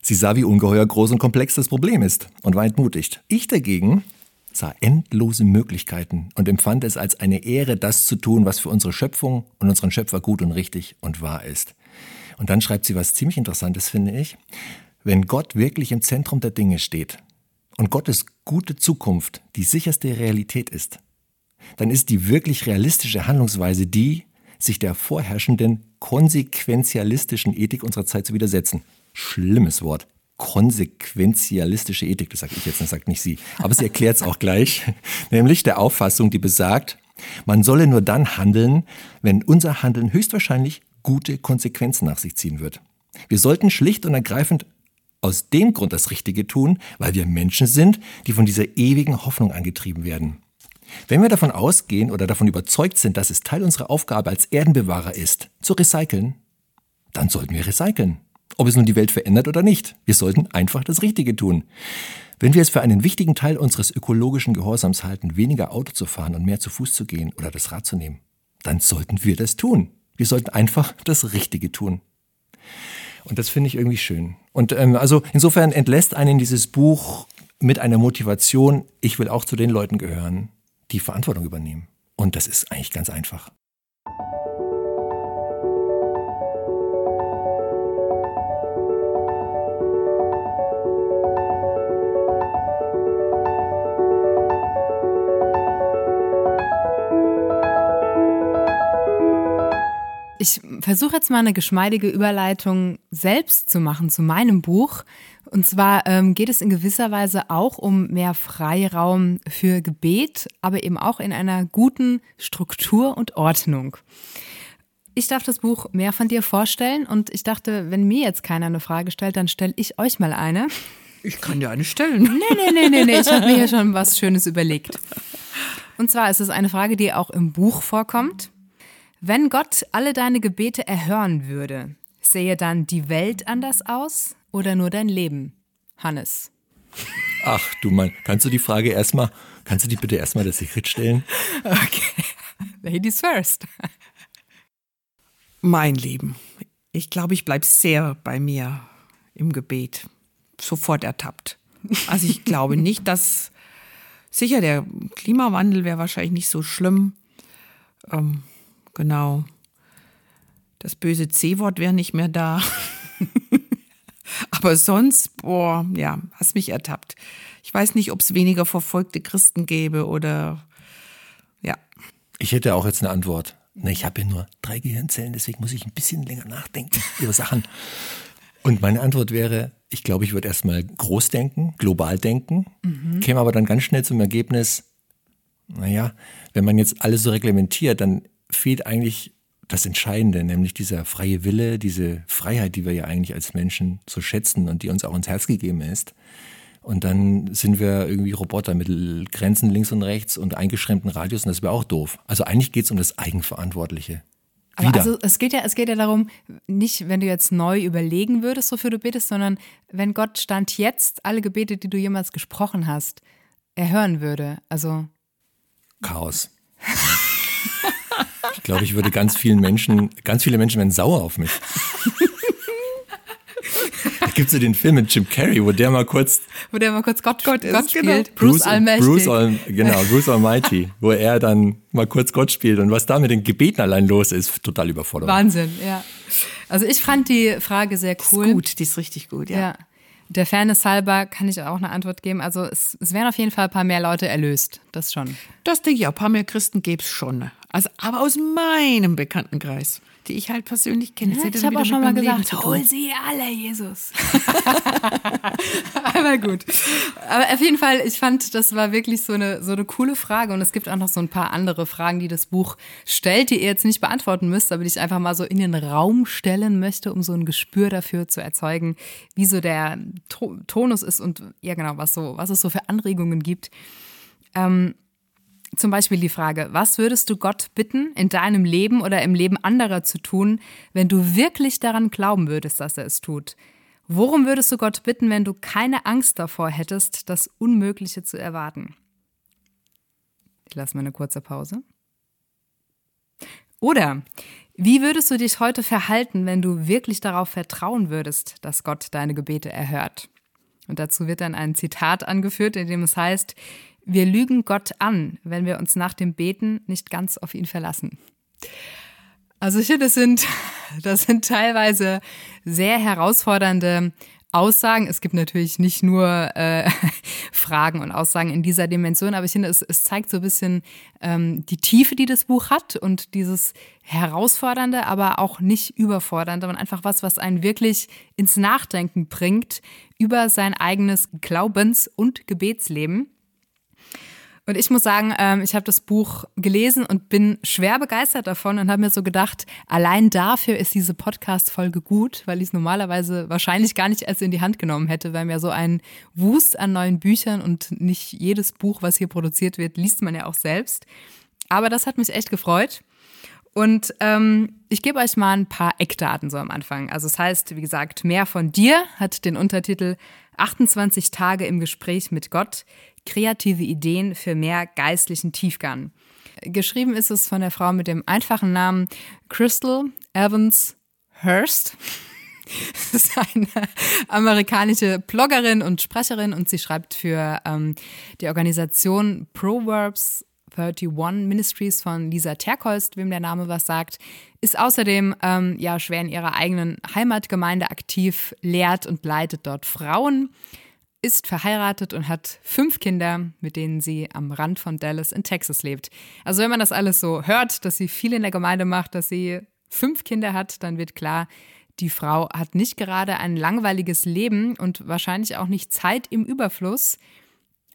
Sie sah, wie ungeheuer groß und komplex das Problem ist und war entmutigt. Ich dagegen sah endlose Möglichkeiten und empfand es als eine Ehre, das zu tun, was für unsere Schöpfung und unseren Schöpfer gut und richtig und wahr ist. Und dann schreibt sie was ziemlich Interessantes, finde ich. Wenn Gott wirklich im Zentrum der Dinge steht und Gottes gute Zukunft die sicherste Realität ist, dann ist die wirklich realistische Handlungsweise die, sich der vorherrschenden konsequenzialistischen Ethik unserer Zeit zu widersetzen. Schlimmes Wort konsequenzialistische Ethik, das sage ich jetzt, das sagt nicht sie, aber sie erklärt es auch gleich, nämlich der Auffassung, die besagt, man solle nur dann handeln, wenn unser Handeln höchstwahrscheinlich gute Konsequenzen nach sich ziehen wird. Wir sollten schlicht und ergreifend aus dem Grund das Richtige tun, weil wir Menschen sind, die von dieser ewigen Hoffnung angetrieben werden. Wenn wir davon ausgehen oder davon überzeugt sind, dass es Teil unserer Aufgabe als Erdenbewahrer ist, zu recyceln, dann sollten wir recyceln. Ob es nun die Welt verändert oder nicht. Wir sollten einfach das Richtige tun. Wenn wir es für einen wichtigen Teil unseres ökologischen Gehorsams halten, weniger Auto zu fahren und mehr zu Fuß zu gehen oder das Rad zu nehmen, dann sollten wir das tun. Wir sollten einfach das Richtige tun. Und das finde ich irgendwie schön. Und ähm, also insofern entlässt einen dieses Buch mit einer Motivation, ich will auch zu den Leuten gehören, die Verantwortung übernehmen. Und das ist eigentlich ganz einfach. Ich versuche jetzt mal eine geschmeidige Überleitung selbst zu machen zu meinem Buch. Und zwar ähm, geht es in gewisser Weise auch um mehr Freiraum für Gebet, aber eben auch in einer guten Struktur und Ordnung. Ich darf das Buch mehr von dir vorstellen und ich dachte, wenn mir jetzt keiner eine Frage stellt, dann stelle ich euch mal eine. Ich kann dir eine stellen. Nee, nee, nee, nee, nee. ich habe mir hier schon was Schönes überlegt. Und zwar ist es eine Frage, die auch im Buch vorkommt. Wenn Gott alle deine Gebete erhören würde, sähe dann die Welt anders aus oder nur dein Leben? Hannes. Ach, du Mann, kannst du die Frage erstmal, kannst du die bitte erstmal das Secret stellen? Okay. Ladies first. Mein Leben. Ich glaube, ich bleibe sehr bei mir im Gebet. Sofort ertappt. Also ich glaube nicht, dass sicher der Klimawandel wäre wahrscheinlich nicht so schlimm. Ähm, Genau. Das böse C-Wort wäre nicht mehr da. Aber sonst, boah, ja, hast mich ertappt. Ich weiß nicht, ob es weniger verfolgte Christen gäbe oder ja. Ich hätte auch jetzt eine Antwort. Ne, ich habe ja nur drei Gehirnzellen, deswegen muss ich ein bisschen länger nachdenken über Sachen. Und meine Antwort wäre, ich glaube, ich würde erstmal groß denken, global denken, mhm. käme aber dann ganz schnell zum Ergebnis, naja, wenn man jetzt alles so reglementiert, dann fehlt eigentlich das Entscheidende, nämlich dieser freie Wille, diese Freiheit, die wir ja eigentlich als Menschen so schätzen und die uns auch ins Herz gegeben ist. Und dann sind wir irgendwie Roboter mit Grenzen links und rechts und eingeschränkten Radius und das wäre auch doof. Also eigentlich geht es um das Eigenverantwortliche. Aber also es geht ja, es geht ja darum, nicht, wenn du jetzt neu überlegen würdest, wofür du betest, sondern wenn Gott Stand jetzt alle Gebete, die du jemals gesprochen hast, erhören würde. Also Chaos. Ich glaube, ich würde ganz vielen Menschen, ganz viele Menschen werden sauer auf mich. Da gibt es so den Film mit Jim Carrey, wo der mal kurz. Wo der mal kurz Gott, Gott, Gott genau. spielt. Bruce, Bruce Allmächtig. Bruce, All, genau, Bruce Almighty, wo er dann mal kurz Gott spielt und was da mit den Gebeten allein los ist, total überfordert. Wahnsinn, ja. Also ich fand die Frage sehr cool. Die ist gut, die ist richtig gut, ja. ja. Der Fairness halber kann ich auch eine Antwort geben. Also es, es wären auf jeden Fall ein paar mehr Leute erlöst. Das schon. Das denke ich auch. Ein paar mehr Christen gäbe es schon. Also, aber aus meinem Bekanntenkreis die ich halt persönlich kenne. Ja, ich habe auch schon mal gesagt, hol sie alle, Jesus. Aber gut. Aber auf jeden Fall, ich fand, das war wirklich so eine, so eine coole Frage. Und es gibt auch noch so ein paar andere Fragen, die das Buch stellt, die ihr jetzt nicht beantworten müsst, aber die ich einfach mal so in den Raum stellen möchte, um so ein Gespür dafür zu erzeugen, wie so der Tonus ist und ja genau, was so, was es so für Anregungen gibt. Ähm, zum Beispiel die Frage, was würdest du Gott bitten, in deinem Leben oder im Leben anderer zu tun, wenn du wirklich daran glauben würdest, dass er es tut? Worum würdest du Gott bitten, wenn du keine Angst davor hättest, das Unmögliche zu erwarten? Ich lasse mal eine kurze Pause. Oder wie würdest du dich heute verhalten, wenn du wirklich darauf vertrauen würdest, dass Gott deine Gebete erhört? Und dazu wird dann ein Zitat angeführt, in dem es heißt, wir lügen Gott an, wenn wir uns nach dem Beten nicht ganz auf ihn verlassen. Also ich finde, das sind, das sind teilweise sehr herausfordernde Aussagen. Es gibt natürlich nicht nur äh, Fragen und Aussagen in dieser Dimension, aber ich finde, es, es zeigt so ein bisschen ähm, die Tiefe, die das Buch hat und dieses herausfordernde, aber auch nicht überfordernde und einfach was, was einen wirklich ins Nachdenken bringt über sein eigenes Glaubens- und Gebetsleben. Und ich muss sagen, ähm, ich habe das Buch gelesen und bin schwer begeistert davon und habe mir so gedacht, allein dafür ist diese Podcast-Folge gut, weil ich es normalerweise wahrscheinlich gar nicht erst in die Hand genommen hätte, weil mir so ein Wust an neuen Büchern und nicht jedes Buch, was hier produziert wird, liest man ja auch selbst. Aber das hat mich echt gefreut. Und ähm, ich gebe euch mal ein paar Eckdaten so am Anfang. Also es heißt, wie gesagt, mehr von dir hat den Untertitel 28 Tage im Gespräch mit Gott kreative Ideen für mehr geistlichen Tiefgang. Geschrieben ist es von der Frau mit dem einfachen Namen Crystal Evans Hurst. Das ist eine amerikanische Bloggerin und Sprecherin und sie schreibt für ähm, die Organisation Proverbs 31 Ministries von Lisa Terkolst, wem der Name was sagt, ist außerdem ähm, ja schwer in ihrer eigenen Heimatgemeinde aktiv, lehrt und leitet dort Frauen ist verheiratet und hat fünf Kinder, mit denen sie am Rand von Dallas in Texas lebt. Also wenn man das alles so hört, dass sie viel in der Gemeinde macht, dass sie fünf Kinder hat, dann wird klar, die Frau hat nicht gerade ein langweiliges Leben und wahrscheinlich auch nicht Zeit im Überfluss,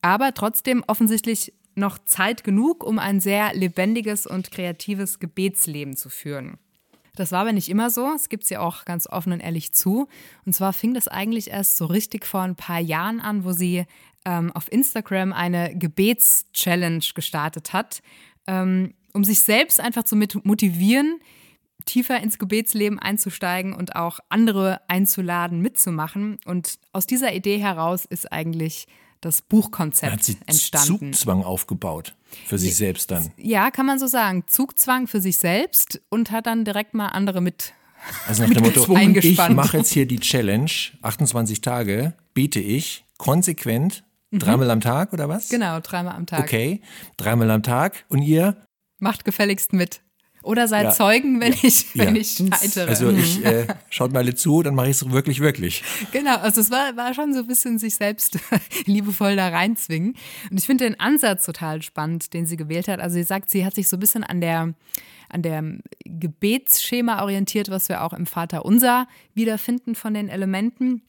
aber trotzdem offensichtlich noch Zeit genug, um ein sehr lebendiges und kreatives Gebetsleben zu führen. Das war aber nicht immer so. Es gibt sie auch ganz offen und ehrlich zu. Und zwar fing das eigentlich erst so richtig vor ein paar Jahren an, wo sie ähm, auf Instagram eine Gebets-Challenge gestartet hat, ähm, um sich selbst einfach zu motivieren, tiefer ins Gebetsleben einzusteigen und auch andere einzuladen, mitzumachen. Und aus dieser Idee heraus ist eigentlich das Buchkonzept hat sie entstanden. Zugzwang aufgebaut für sich selbst dann. Ja, kann man so sagen. Zugzwang für sich selbst und hat dann direkt mal andere mit. Also nach dem Motto, ich mache jetzt hier die Challenge, 28 Tage, bete ich konsequent, mhm. dreimal am Tag oder was? Genau, dreimal am Tag. Okay, dreimal am Tag und ihr? Macht gefälligst mit. Oder seid ja. Zeugen, wenn ich, wenn ja. ich scheitere. Also ich äh, schaut mal alle zu, dann mache ich es wirklich, wirklich. Genau, also es war, war schon so ein bisschen sich selbst liebevoll da reinzwingen. Und ich finde den Ansatz total spannend, den sie gewählt hat. Also sie sagt, sie hat sich so ein bisschen an der an dem Gebetsschema orientiert, was wir auch im Vater Unser wiederfinden von den Elementen.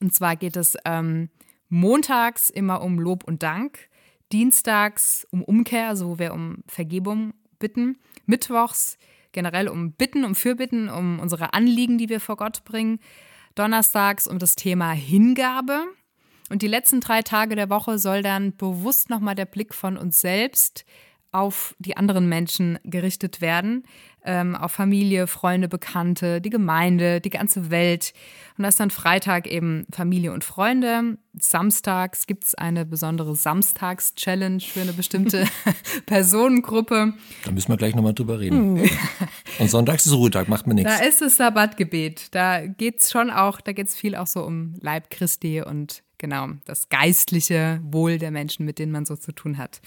Und zwar geht es ähm, montags immer um Lob und Dank, dienstags um Umkehr, also wo wir um Vergebung bitten, mittwochs generell um Bitten, um Fürbitten, um unsere Anliegen, die wir vor Gott bringen, donnerstags um das Thema Hingabe. Und die letzten drei Tage der Woche soll dann bewusst nochmal der Blick von uns selbst auf die anderen Menschen gerichtet werden, ähm, auf Familie, Freunde, Bekannte, die Gemeinde, die ganze Welt. Und da ist dann Freitag eben Familie und Freunde. Samstags gibt es eine besondere Samstags-Challenge für eine bestimmte Personengruppe. Da müssen wir gleich nochmal drüber reden. Hm. und sonntags ist Ruhetag, macht man nichts. Da ist das Sabbatgebet. Da geht es schon auch, da geht es viel auch so um Leib Christi und genau das geistliche Wohl der Menschen, mit denen man so zu tun hat.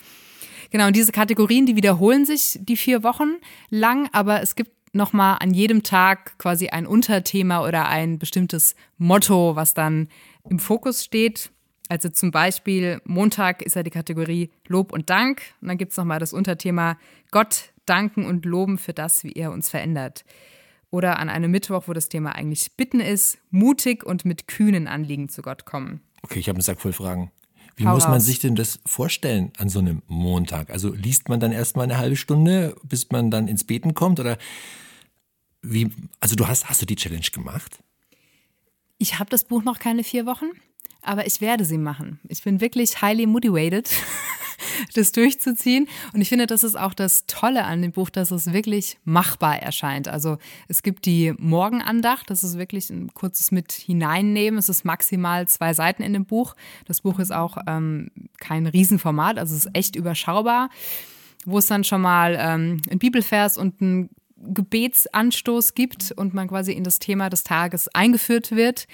Genau, und diese Kategorien, die wiederholen sich die vier Wochen lang, aber es gibt nochmal an jedem Tag quasi ein Unterthema oder ein bestimmtes Motto, was dann im Fokus steht. Also zum Beispiel Montag ist ja die Kategorie Lob und Dank. Und dann gibt es nochmal das Unterthema Gott danken und loben für das, wie er uns verändert. Oder an einem Mittwoch, wo das Thema eigentlich Bitten ist, mutig und mit kühnen Anliegen zu Gott kommen. Okay, ich habe einen Sack voll Fragen. Wie Hau muss man raus. sich denn das vorstellen an so einem Montag? Also liest man dann erstmal eine halbe Stunde, bis man dann ins Beten kommt? Oder wie, also du hast, hast du die Challenge gemacht? Ich habe das Buch noch keine vier Wochen, aber ich werde sie machen. Ich bin wirklich highly motivated. das durchzuziehen. Und ich finde, das ist auch das Tolle an dem Buch, dass es wirklich machbar erscheint. Also es gibt die Morgenandacht, das ist wirklich ein kurzes mit hineinnehmen. Es ist maximal zwei Seiten in dem Buch. Das Buch ist auch ähm, kein Riesenformat, also es ist echt überschaubar, wo es dann schon mal ähm, ein Bibelvers und ein Gebetsanstoß gibt und man quasi in das Thema des Tages eingeführt wird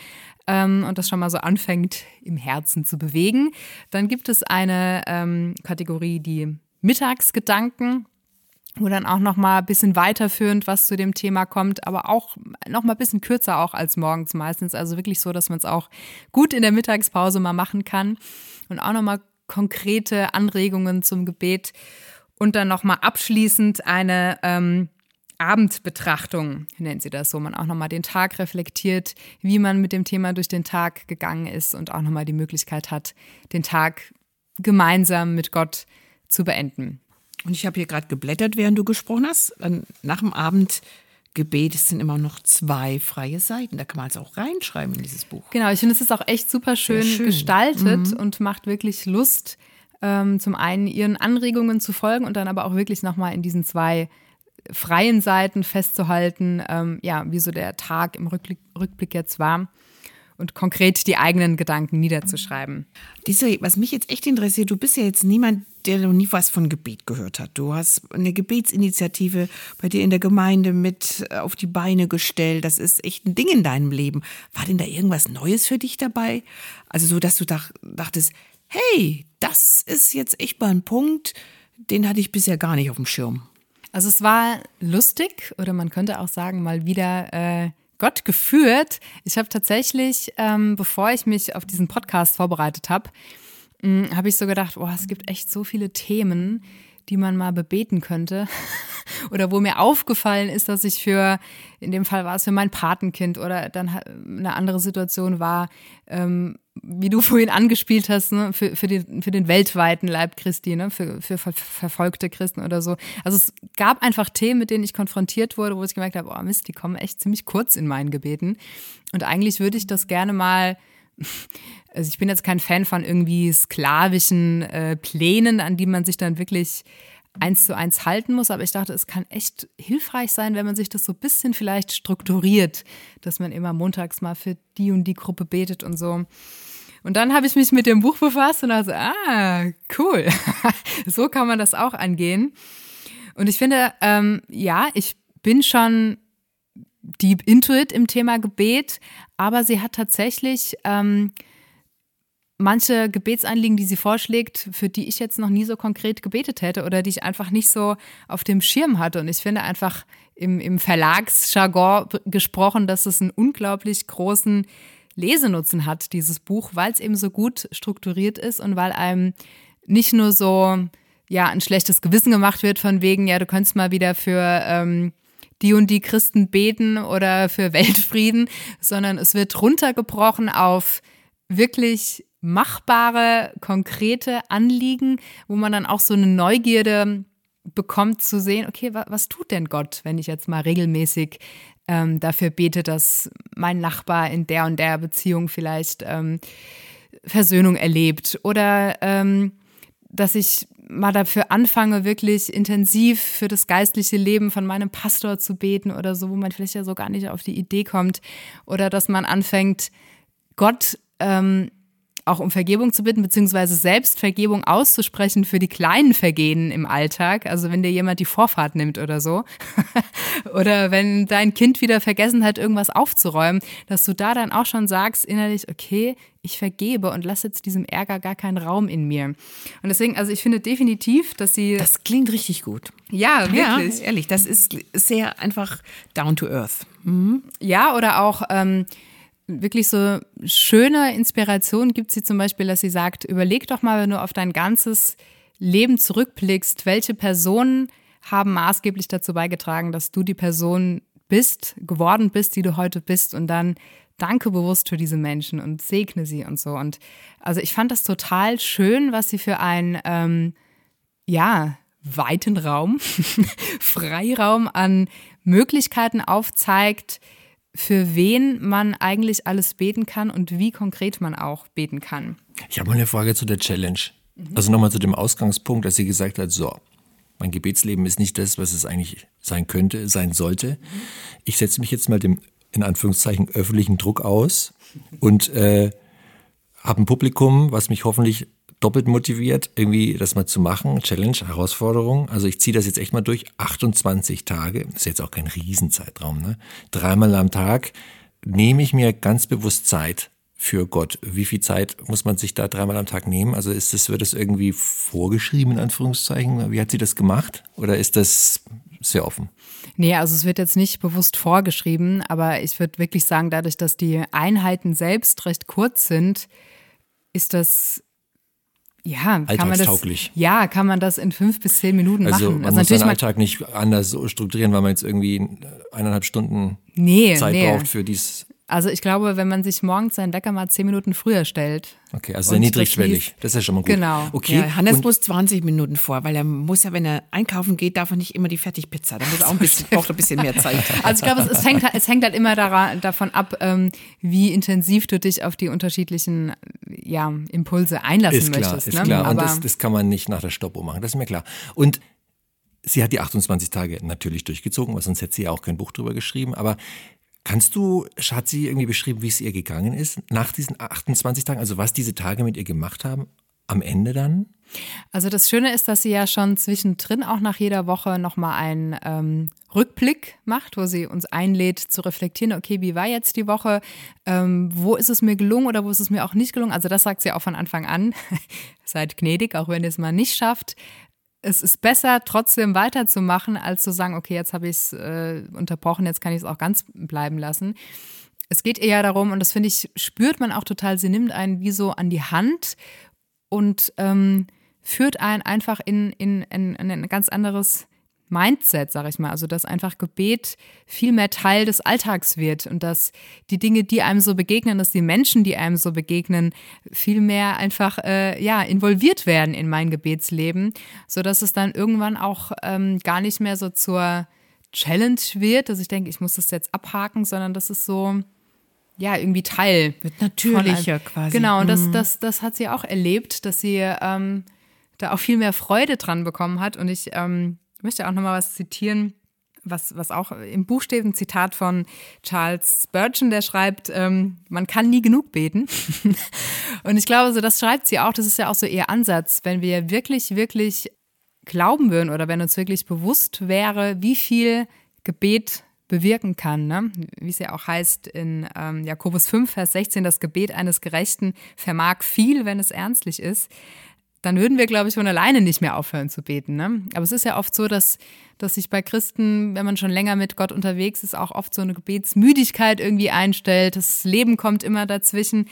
ähm, und das schon mal so anfängt im Herzen zu bewegen. Dann gibt es eine ähm, Kategorie, die Mittagsgedanken, wo dann auch noch mal ein bisschen weiterführend was zu dem Thema kommt, aber auch noch mal ein bisschen kürzer auch als morgens meistens. Also wirklich so, dass man es auch gut in der Mittagspause mal machen kann und auch noch mal konkrete Anregungen zum Gebet und dann noch mal abschließend eine ähm, Abendbetrachtung, nennt sie das, wo man auch nochmal den Tag reflektiert, wie man mit dem Thema durch den Tag gegangen ist und auch nochmal die Möglichkeit hat, den Tag gemeinsam mit Gott zu beenden. Und ich habe hier gerade geblättert, während du gesprochen hast. Nach dem Abendgebet sind immer noch zwei freie Seiten. Da kann man also auch reinschreiben in dieses Buch. Genau, ich finde, es ist auch echt super schön, schön. gestaltet mhm. und macht wirklich Lust, ähm, zum einen ihren Anregungen zu folgen und dann aber auch wirklich nochmal in diesen zwei freien Seiten festzuhalten, ähm, ja, wie so der Tag im Rückblick, Rückblick jetzt war und konkret die eigenen Gedanken niederzuschreiben. Diese, was mich jetzt echt interessiert, du bist ja jetzt niemand, der noch nie was von Gebet gehört hat. Du hast eine Gebetsinitiative bei dir in der Gemeinde mit auf die Beine gestellt. Das ist echt ein Ding in deinem Leben. War denn da irgendwas Neues für dich dabei? Also so, dass du dachtest, hey, das ist jetzt echt mal ein Punkt, den hatte ich bisher gar nicht auf dem Schirm. Also es war lustig oder man könnte auch sagen, mal wieder äh, Gott geführt. Ich habe tatsächlich, ähm, bevor ich mich auf diesen Podcast vorbereitet habe, hm, habe ich so gedacht, oh, es gibt echt so viele Themen, die man mal bebeten könnte. oder wo mir aufgefallen ist, dass ich für, in dem Fall war es für mein Patenkind oder dann eine andere Situation war, ähm, wie du vorhin angespielt hast, ne, für, für, den, für den weltweiten Leib Christi, ne, für, für ver verfolgte Christen oder so. Also es gab einfach Themen, mit denen ich konfrontiert wurde, wo ich gemerkt habe, oh Mist, die kommen echt ziemlich kurz in meinen Gebeten. Und eigentlich würde ich das gerne mal also ich bin jetzt kein Fan von irgendwie sklavischen äh, Plänen, an die man sich dann wirklich eins zu eins halten muss, aber ich dachte, es kann echt hilfreich sein, wenn man sich das so ein bisschen vielleicht strukturiert, dass man immer montags mal für die und die Gruppe betet und so. Und dann habe ich mich mit dem Buch befasst und dachte, ah, cool, so kann man das auch angehen. Und ich finde, ähm, ja, ich bin schon deep into it im Thema Gebet, aber sie hat tatsächlich ähm, manche Gebetsanliegen, die sie vorschlägt, für die ich jetzt noch nie so konkret gebetet hätte oder die ich einfach nicht so auf dem Schirm hatte. Und ich finde einfach im, im Verlagsjargon gesprochen, dass es einen unglaublich großen Lesenutzen hat, dieses Buch, weil es eben so gut strukturiert ist und weil einem nicht nur so ja ein schlechtes Gewissen gemacht wird von wegen, ja, du könntest mal wieder für ähm, die und die Christen beten oder für Weltfrieden, sondern es wird runtergebrochen auf wirklich machbare, konkrete Anliegen, wo man dann auch so eine Neugierde bekommt zu sehen, okay, was, was tut denn Gott, wenn ich jetzt mal regelmäßig ähm, dafür bete, dass mein Nachbar in der und der Beziehung vielleicht ähm, Versöhnung erlebt oder ähm, dass ich mal dafür anfange, wirklich intensiv für das geistliche Leben von meinem Pastor zu beten oder so, wo man vielleicht ja so gar nicht auf die Idee kommt. Oder dass man anfängt, Gott ähm, auch um Vergebung zu bitten, beziehungsweise selbst Vergebung auszusprechen für die kleinen Vergehen im Alltag. Also wenn dir jemand die Vorfahrt nimmt oder so. oder wenn dein Kind wieder vergessen hat, irgendwas aufzuräumen, dass du da dann auch schon sagst innerlich, okay, ich vergebe und lasse jetzt diesem Ärger gar keinen Raum in mir. Und deswegen, also ich finde definitiv, dass sie. Das klingt richtig gut. Ja, wirklich. Ja, ehrlich, das ist sehr einfach down to earth. Mhm. Ja, oder auch. Ähm, wirklich so schöne Inspiration gibt sie zum Beispiel, dass sie sagt, überleg doch mal, wenn du auf dein ganzes Leben zurückblickst, welche Personen haben maßgeblich dazu beigetragen, dass du die Person bist, geworden bist, die du heute bist und dann danke bewusst für diese Menschen und segne sie und so. Und also ich fand das total schön, was sie für einen, ähm, ja, weiten Raum, Freiraum an Möglichkeiten aufzeigt, für wen man eigentlich alles beten kann und wie konkret man auch beten kann. Ich habe mal eine Frage zu der Challenge. Also nochmal zu dem Ausgangspunkt, dass sie gesagt hat, so, mein Gebetsleben ist nicht das, was es eigentlich sein könnte, sein sollte. Ich setze mich jetzt mal dem, in Anführungszeichen, öffentlichen Druck aus und äh, habe ein Publikum, was mich hoffentlich doppelt motiviert, irgendwie das mal zu machen. Challenge, Herausforderung. Also ich ziehe das jetzt echt mal durch. 28 Tage, ist jetzt auch kein Riesenzeitraum, ne? Dreimal am Tag nehme ich mir ganz bewusst Zeit für Gott. Wie viel Zeit muss man sich da dreimal am Tag nehmen? Also ist das, wird das irgendwie vorgeschrieben, in Anführungszeichen? Wie hat sie das gemacht? Oder ist das sehr offen? Nee, also es wird jetzt nicht bewusst vorgeschrieben, aber ich würde wirklich sagen, dadurch, dass die Einheiten selbst recht kurz sind, ist das ja, kann man das, ja, kann man das in fünf bis zehn Minuten also machen. Man also muss seinen Alltag nicht anders so strukturieren, weil man jetzt irgendwie eineinhalb Stunden nee, Zeit nee. braucht für dies. Also ich glaube, wenn man sich morgens seinen Wecker mal zehn Minuten früher stellt. Okay, also sehr niedrigschwellig. Das ist ja schon mal gut. Genau. Okay. Ja, Hannes muss 20 Minuten vor, weil er muss ja, wenn er einkaufen geht, darf er nicht immer die Fertigpizza. Da muss auch ein bisschen, braucht ein bisschen mehr Zeit. Also ich glaube, es, es, hängt, es hängt halt immer daran, davon ab, ähm, wie intensiv du dich auf die unterschiedlichen ja, Impulse einlassen ist klar, möchtest. Ist ne? klar, Aber und das, das kann man nicht nach der Stoppuhr machen, das ist mir klar. Und sie hat die 28 Tage natürlich durchgezogen, weil sonst hätte sie ja auch kein Buch drüber geschrieben, aber Kannst du, hat sie irgendwie beschrieben, wie es ihr gegangen ist nach diesen 28 Tagen, also was diese Tage mit ihr gemacht haben? Am Ende dann? Also das Schöne ist, dass sie ja schon zwischendrin auch nach jeder Woche nochmal einen ähm, Rückblick macht, wo sie uns einlädt zu reflektieren, okay, wie war jetzt die Woche, ähm, wo ist es mir gelungen oder wo ist es mir auch nicht gelungen. Also das sagt sie auch von Anfang an. Seid gnädig, auch wenn ihr es mal nicht schafft es ist besser, trotzdem weiterzumachen, als zu sagen, okay, jetzt habe ich es äh, unterbrochen, jetzt kann ich es auch ganz bleiben lassen. Es geht eher darum, und das finde ich, spürt man auch total, sie nimmt einen wie so an die Hand und ähm, führt einen einfach in, in, in, in ein ganz anderes Mindset, sag ich mal. Also, dass einfach Gebet viel mehr Teil des Alltags wird und dass die Dinge, die einem so begegnen, dass die Menschen, die einem so begegnen, viel mehr einfach äh, ja, involviert werden in mein Gebetsleben, sodass es dann irgendwann auch ähm, gar nicht mehr so zur Challenge wird, dass ich denke, ich muss das jetzt abhaken, sondern das ist so, ja, irgendwie Teil. Wird natürlicher quasi. Genau, und das, mhm. das, das hat sie auch erlebt, dass sie ähm, da auch viel mehr Freude dran bekommen hat. Und ich ähm, möchte auch nochmal was zitieren, was, was auch im Buch steht, ein Zitat von Charles Spurgeon, der schreibt, ähm, man kann nie genug beten. und ich glaube, so das schreibt sie auch, das ist ja auch so ihr Ansatz, wenn wir wirklich, wirklich glauben würden oder wenn uns wirklich bewusst wäre, wie viel Gebet bewirken kann, ne? wie es ja auch heißt in ähm, Jakobus 5, Vers 16, das Gebet eines Gerechten vermag viel, wenn es ernstlich ist dann würden wir, glaube ich, von alleine nicht mehr aufhören zu beten. Ne? Aber es ist ja oft so, dass, dass sich bei Christen, wenn man schon länger mit Gott unterwegs ist, auch oft so eine Gebetsmüdigkeit irgendwie einstellt. Das Leben kommt immer dazwischen.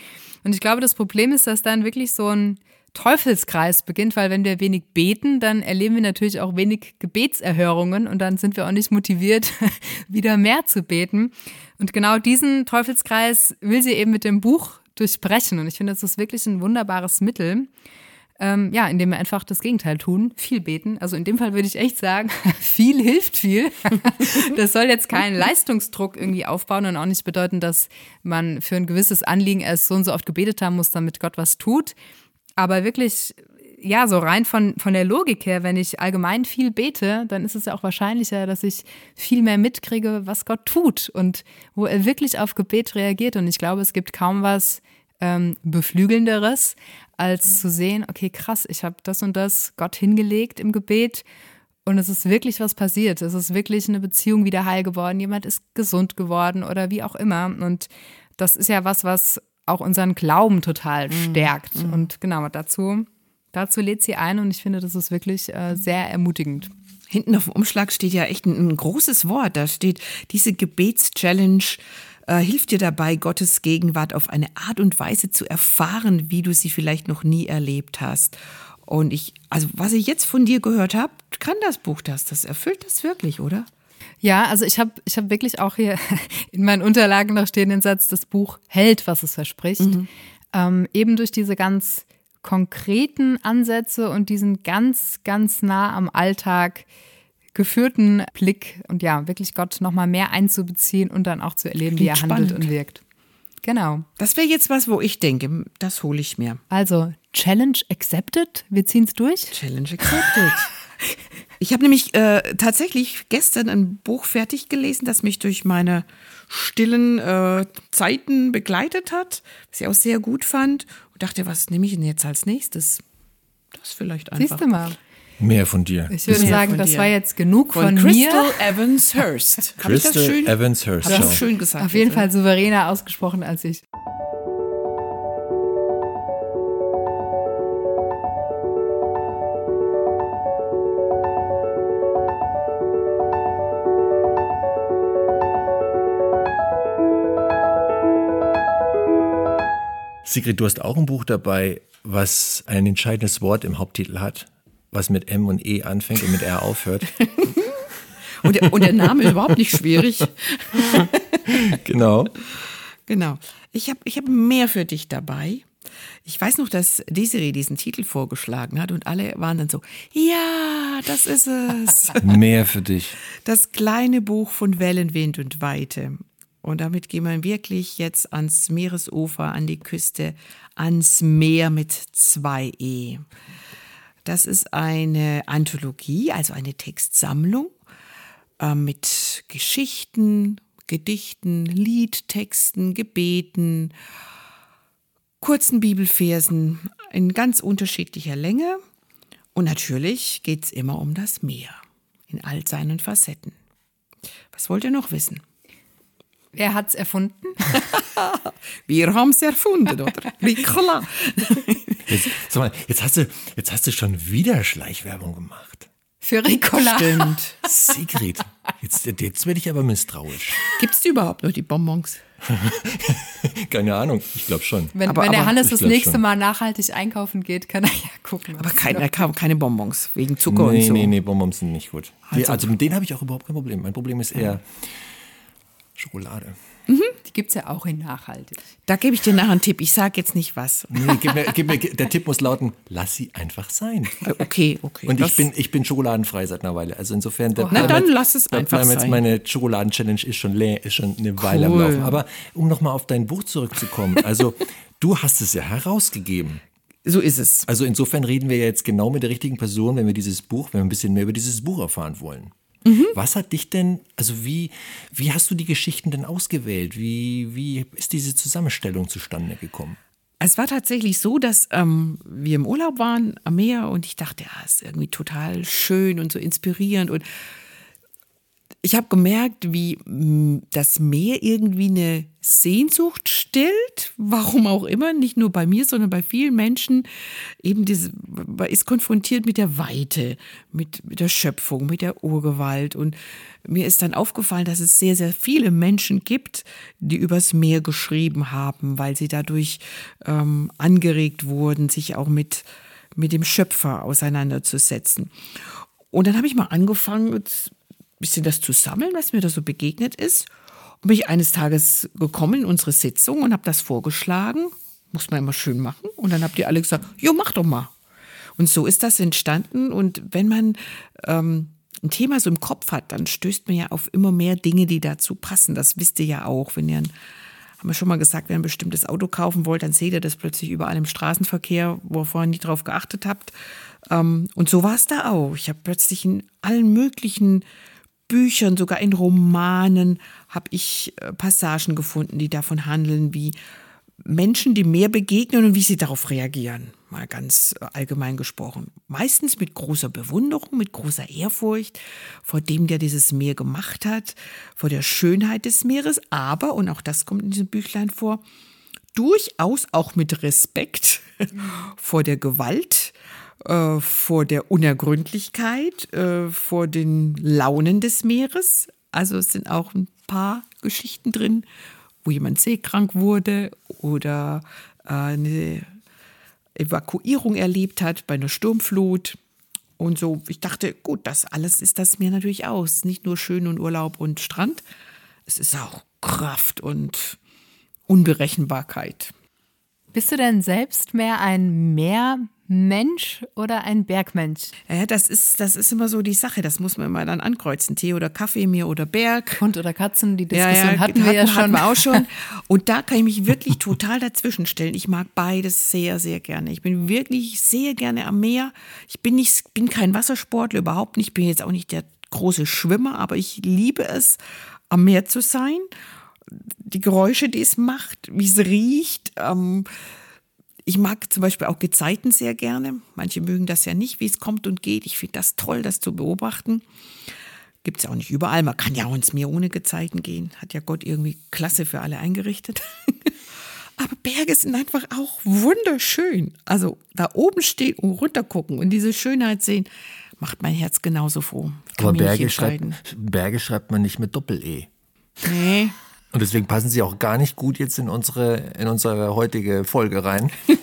Und ich glaube, das Problem ist, dass dann wirklich so ein Teufelskreis beginnt, weil wenn wir wenig beten, dann erleben wir natürlich auch wenig Gebetserhörungen und dann sind wir auch nicht motiviert, wieder mehr zu beten. Und genau diesen Teufelskreis will sie eben mit dem Buch durchbrechen. Und ich finde, das ist wirklich ein wunderbares Mittel ähm, ja, indem wir einfach das Gegenteil tun, viel beten. Also in dem Fall würde ich echt sagen, viel hilft viel. das soll jetzt keinen Leistungsdruck irgendwie aufbauen und auch nicht bedeuten, dass man für ein gewisses Anliegen erst so und so oft gebetet haben muss, damit Gott was tut. Aber wirklich ja, so rein von, von der Logik her, wenn ich allgemein viel bete, dann ist es ja auch wahrscheinlicher, dass ich viel mehr mitkriege, was Gott tut und wo er wirklich auf Gebet reagiert. Und ich glaube, es gibt kaum was ähm, Beflügelnderes, als zu sehen, okay, krass, ich habe das und das Gott hingelegt im Gebet und es ist wirklich was passiert. Es ist wirklich eine Beziehung wieder heil geworden. Jemand ist gesund geworden oder wie auch immer. Und das ist ja was, was auch unseren Glauben total mhm. stärkt. Mhm. Und genau dazu, dazu lädt sie ein und ich finde, das ist wirklich äh, sehr ermutigend. Hinten auf dem Umschlag steht ja echt ein, ein großes Wort. Da steht, diese Gebetschallenge äh, hilft dir dabei, Gottes Gegenwart auf eine Art und Weise zu erfahren, wie du sie vielleicht noch nie erlebt hast. Und ich, also was ich jetzt von dir gehört habe, kann das Buch das. Das erfüllt das wirklich, oder? Ja, also ich habe ich hab wirklich auch hier in meinen Unterlagen noch stehen den Satz, das Buch hält, was es verspricht. Mhm. Ähm, eben durch diese ganz konkreten Ansätze und diesen ganz, ganz nah am Alltag geführten Blick und ja, wirklich Gott nochmal mehr einzubeziehen und dann auch zu erleben, wie er handelt und wirkt. Genau. Das wäre jetzt was, wo ich denke, das hole ich mir. Also, Challenge accepted? Wir ziehen es durch? Challenge accepted. ich habe nämlich äh, tatsächlich gestern ein Buch fertig gelesen, das mich durch meine stillen äh, Zeiten begleitet hat, was ich auch sehr gut fand. Und dachte, was nehme ich denn jetzt als nächstes? Das vielleicht einfach. Siehst du mal. Mehr von dir. Ich würde sagen, das dir. war jetzt genug von, von Crystal mir. Evans Hurst. Crystal schön, Evans Hurst. Hab das schön gesagt. Auf jeden Fall souveräner ausgesprochen als ich. Sigrid, du hast auch ein Buch dabei, was ein entscheidendes Wort im Haupttitel hat was mit M und E anfängt und mit R aufhört. und, der, und der Name ist überhaupt nicht schwierig. genau. Genau. Ich habe ich hab mehr für dich dabei. Ich weiß noch, dass Desiree diesen Titel vorgeschlagen hat und alle waren dann so, ja, das ist es. Mehr für dich. Das kleine Buch von Wellen, Wind und Weite. Und damit gehen wir wirklich jetzt ans Meeresufer, an die Küste, ans Meer mit zwei E. Das ist eine Anthologie, also eine Textsammlung äh, mit Geschichten, Gedichten, Liedtexten, Gebeten, kurzen Bibelversen in ganz unterschiedlicher Länge. Und natürlich geht es immer um das Meer in all seinen Facetten. Was wollt ihr noch wissen? Wer hat es erfunden? Wir haben es erfunden, oder? Nicola. Jetzt, sag mal, jetzt hast du, jetzt hast du schon wieder Schleichwerbung gemacht. Für Ricola. Stimmt. Sigrid, jetzt, jetzt werde ich aber misstrauisch. Gibt es überhaupt noch die Bonbons? Keine Ahnung, ich glaube schon. Wenn, aber, wenn der Hannes das nächste schon. Mal nachhaltig einkaufen geht, kann er ja gucken. Aber kein, er kann keine Bonbons, wegen Zucker nee, und so. Nee, nee, Bonbons sind nicht gut. Also, also mit denen habe ich auch überhaupt kein Problem. Mein Problem ist eher Schokolade. Mhm. Die gibt es ja auch in nachhaltig. Da gebe ich dir nachher einen Tipp. Ich sage jetzt nicht was. Nee, gib mir, gib mir, der Tipp muss lauten, lass sie einfach sein. Okay, okay. Und ich bin, ich bin schokoladenfrei seit einer Weile. Also insofern, oh, na dann lass es einfach sein. Meine Schokoladen-Challenge ist schon, ist schon eine Weile cool. am Laufen. Aber um nochmal auf dein Buch zurückzukommen. Also du hast es ja herausgegeben. So ist es. Also insofern reden wir ja jetzt genau mit der richtigen Person, wenn wir dieses Buch, wenn wir ein bisschen mehr über dieses Buch erfahren wollen. Mhm. Was hat dich denn, also wie, wie hast du die Geschichten denn ausgewählt? Wie, wie ist diese Zusammenstellung zustande gekommen? Es war tatsächlich so, dass ähm, wir im Urlaub waren am Meer und ich dachte, ja, ist irgendwie total schön und so inspirierend und ich habe gemerkt, wie mm, das Meer irgendwie eine Sehnsucht stillt, warum auch immer, nicht nur bei mir, sondern bei vielen Menschen. Eben diese, ist konfrontiert mit der Weite, mit, mit der Schöpfung, mit der Urgewalt. Und mir ist dann aufgefallen, dass es sehr, sehr viele Menschen gibt, die übers Meer geschrieben haben, weil sie dadurch ähm, angeregt wurden, sich auch mit, mit dem Schöpfer auseinanderzusetzen. Und dann habe ich mal angefangen, bisschen das zu sammeln, was mir da so begegnet ist. Und bin ich eines Tages gekommen in unsere Sitzung und habe das vorgeschlagen. Muss man immer schön machen. Und dann habt ihr alle gesagt, jo, mach doch mal. Und so ist das entstanden. Und wenn man ähm, ein Thema so im Kopf hat, dann stößt man ja auf immer mehr Dinge, die dazu passen. Das wisst ihr ja auch, wenn ihr ein haben wir schon mal gesagt, wenn ihr ein bestimmtes Auto kaufen wollt, dann seht ihr das plötzlich überall im Straßenverkehr, wo ihr vorher nie drauf geachtet habt. Ähm, und so war es da auch. Ich habe plötzlich in allen möglichen Büchern, sogar in Romanen, habe ich äh, Passagen gefunden, die davon handeln, wie Menschen dem Meer begegnen und wie sie darauf reagieren. Mal ganz äh, allgemein gesprochen. Meistens mit großer Bewunderung, mit großer Ehrfurcht vor dem, der dieses Meer gemacht hat, vor der Schönheit des Meeres, aber, und auch das kommt in diesem Büchlein vor, durchaus auch mit Respekt vor der Gewalt, äh, vor der Unergründlichkeit, äh, vor den Launen des Meeres. Also es sind auch ein paar Geschichten drin, wo jemand seekrank wurde oder äh, eine Evakuierung erlebt hat bei einer Sturmflut. Und so, ich dachte, gut, das alles ist das Meer natürlich aus. Nicht nur schön und Urlaub und Strand, es ist auch Kraft und Unberechenbarkeit. Bist du denn selbst mehr ein Meer Mensch oder ein Bergmensch? Ja, das ist, das ist immer so die Sache. Das muss man immer dann ankreuzen. Tee oder Kaffee, Meer oder Berg. Hund oder Katzen, die Diskussion ja, ja, hatten wir ja schon. Hatten wir auch schon. Und da kann ich mich wirklich total dazwischen stellen. Ich mag beides sehr, sehr gerne. Ich bin wirklich sehr gerne am Meer. Ich bin nicht, bin kein Wassersportler, überhaupt nicht. Ich bin jetzt auch nicht der große Schwimmer, aber ich liebe es, am Meer zu sein. Die Geräusche, die es macht, wie es riecht, ähm, ich mag zum Beispiel auch Gezeiten sehr gerne. Manche mögen das ja nicht, wie es kommt und geht. Ich finde das toll, das zu beobachten. Gibt es ja auch nicht überall. Man kann ja auch ins Meer ohne Gezeiten gehen. Hat ja Gott irgendwie klasse für alle eingerichtet. Aber Berge sind einfach auch wunderschön. Also da oben stehen und runter gucken und diese Schönheit sehen, macht mein Herz genauso froh. Aber Berge schreibt, Berge schreibt man nicht mit Doppel-E. Nee, und deswegen passen sie auch gar nicht gut jetzt in unsere, in unsere heutige Folge rein.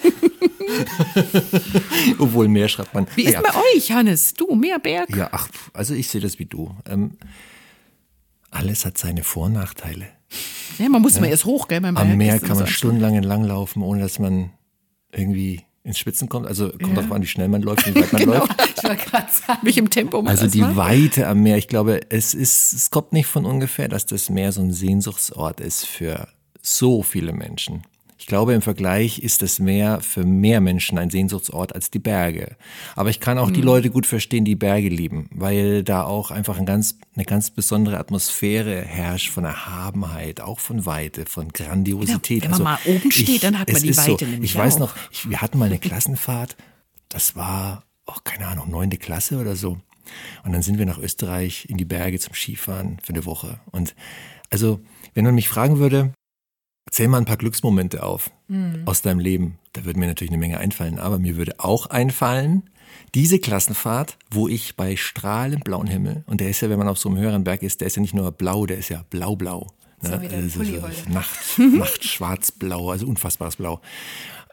Obwohl mehr schreibt man. Wie ist ja. bei euch, Hannes? Du, mehr Berg? Ja, ach, also ich sehe das wie du. Ähm, alles hat seine Vor- und Nachteile. Ja, man muss ja. mal erst hoch, gell? Beim Am Meer kann man stundenlang entlanglaufen, ohne dass man irgendwie ins Spitzen kommt. Also kommt ja. darauf an, wie schnell man läuft, wie weit man genau. läuft. Ich war gerade sagen, welchem Tempo man Also die macht. Weite am Meer. Ich glaube, es ist, es kommt nicht von ungefähr, dass das Meer so ein Sehnsuchtsort ist für so viele Menschen. Ich glaube, im Vergleich ist das Meer für mehr Menschen ein Sehnsuchtsort als die Berge. Aber ich kann auch mhm. die Leute gut verstehen, die Berge lieben, weil da auch einfach ein ganz, eine ganz besondere Atmosphäre herrscht von Erhabenheit, auch von Weite, von Grandiosität. Genau. Wenn man also, mal oben steht, ich, dann hat man die Weite so, Ich weiß noch, ich, wir hatten mal eine Klassenfahrt, das war, oh, keine Ahnung, neunte Klasse oder so. Und dann sind wir nach Österreich in die Berge zum Skifahren für eine Woche. Und also, wenn man mich fragen würde, Zähl mal ein paar Glücksmomente auf mhm. aus deinem Leben. Da würde mir natürlich eine Menge einfallen, aber mir würde auch einfallen, diese Klassenfahrt, wo ich bei strahlend blauen Himmel, und der ist ja, wenn man auf so einem höheren Berg ist, der ist ja nicht nur blau, der ist ja blau-blau. Ne? Also so Nacht, Nacht schwarz-blau, also unfassbares Blau.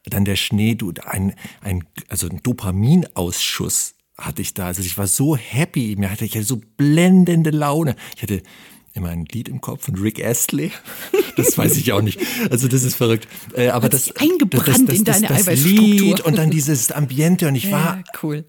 Dann der Schnee, du, ein, ein, also ein Dopaminausschuss hatte ich da. Also ich war so happy, mir hatte ich hatte so blendende Laune. Ich hatte immer ein Lied im Kopf von Rick Astley. Das weiß ich auch nicht. Also das ist verrückt. Äh, aber das eingebrannt das, das, das, in deine das, das Lied und dann dieses Ambiente und ich war ja, cool.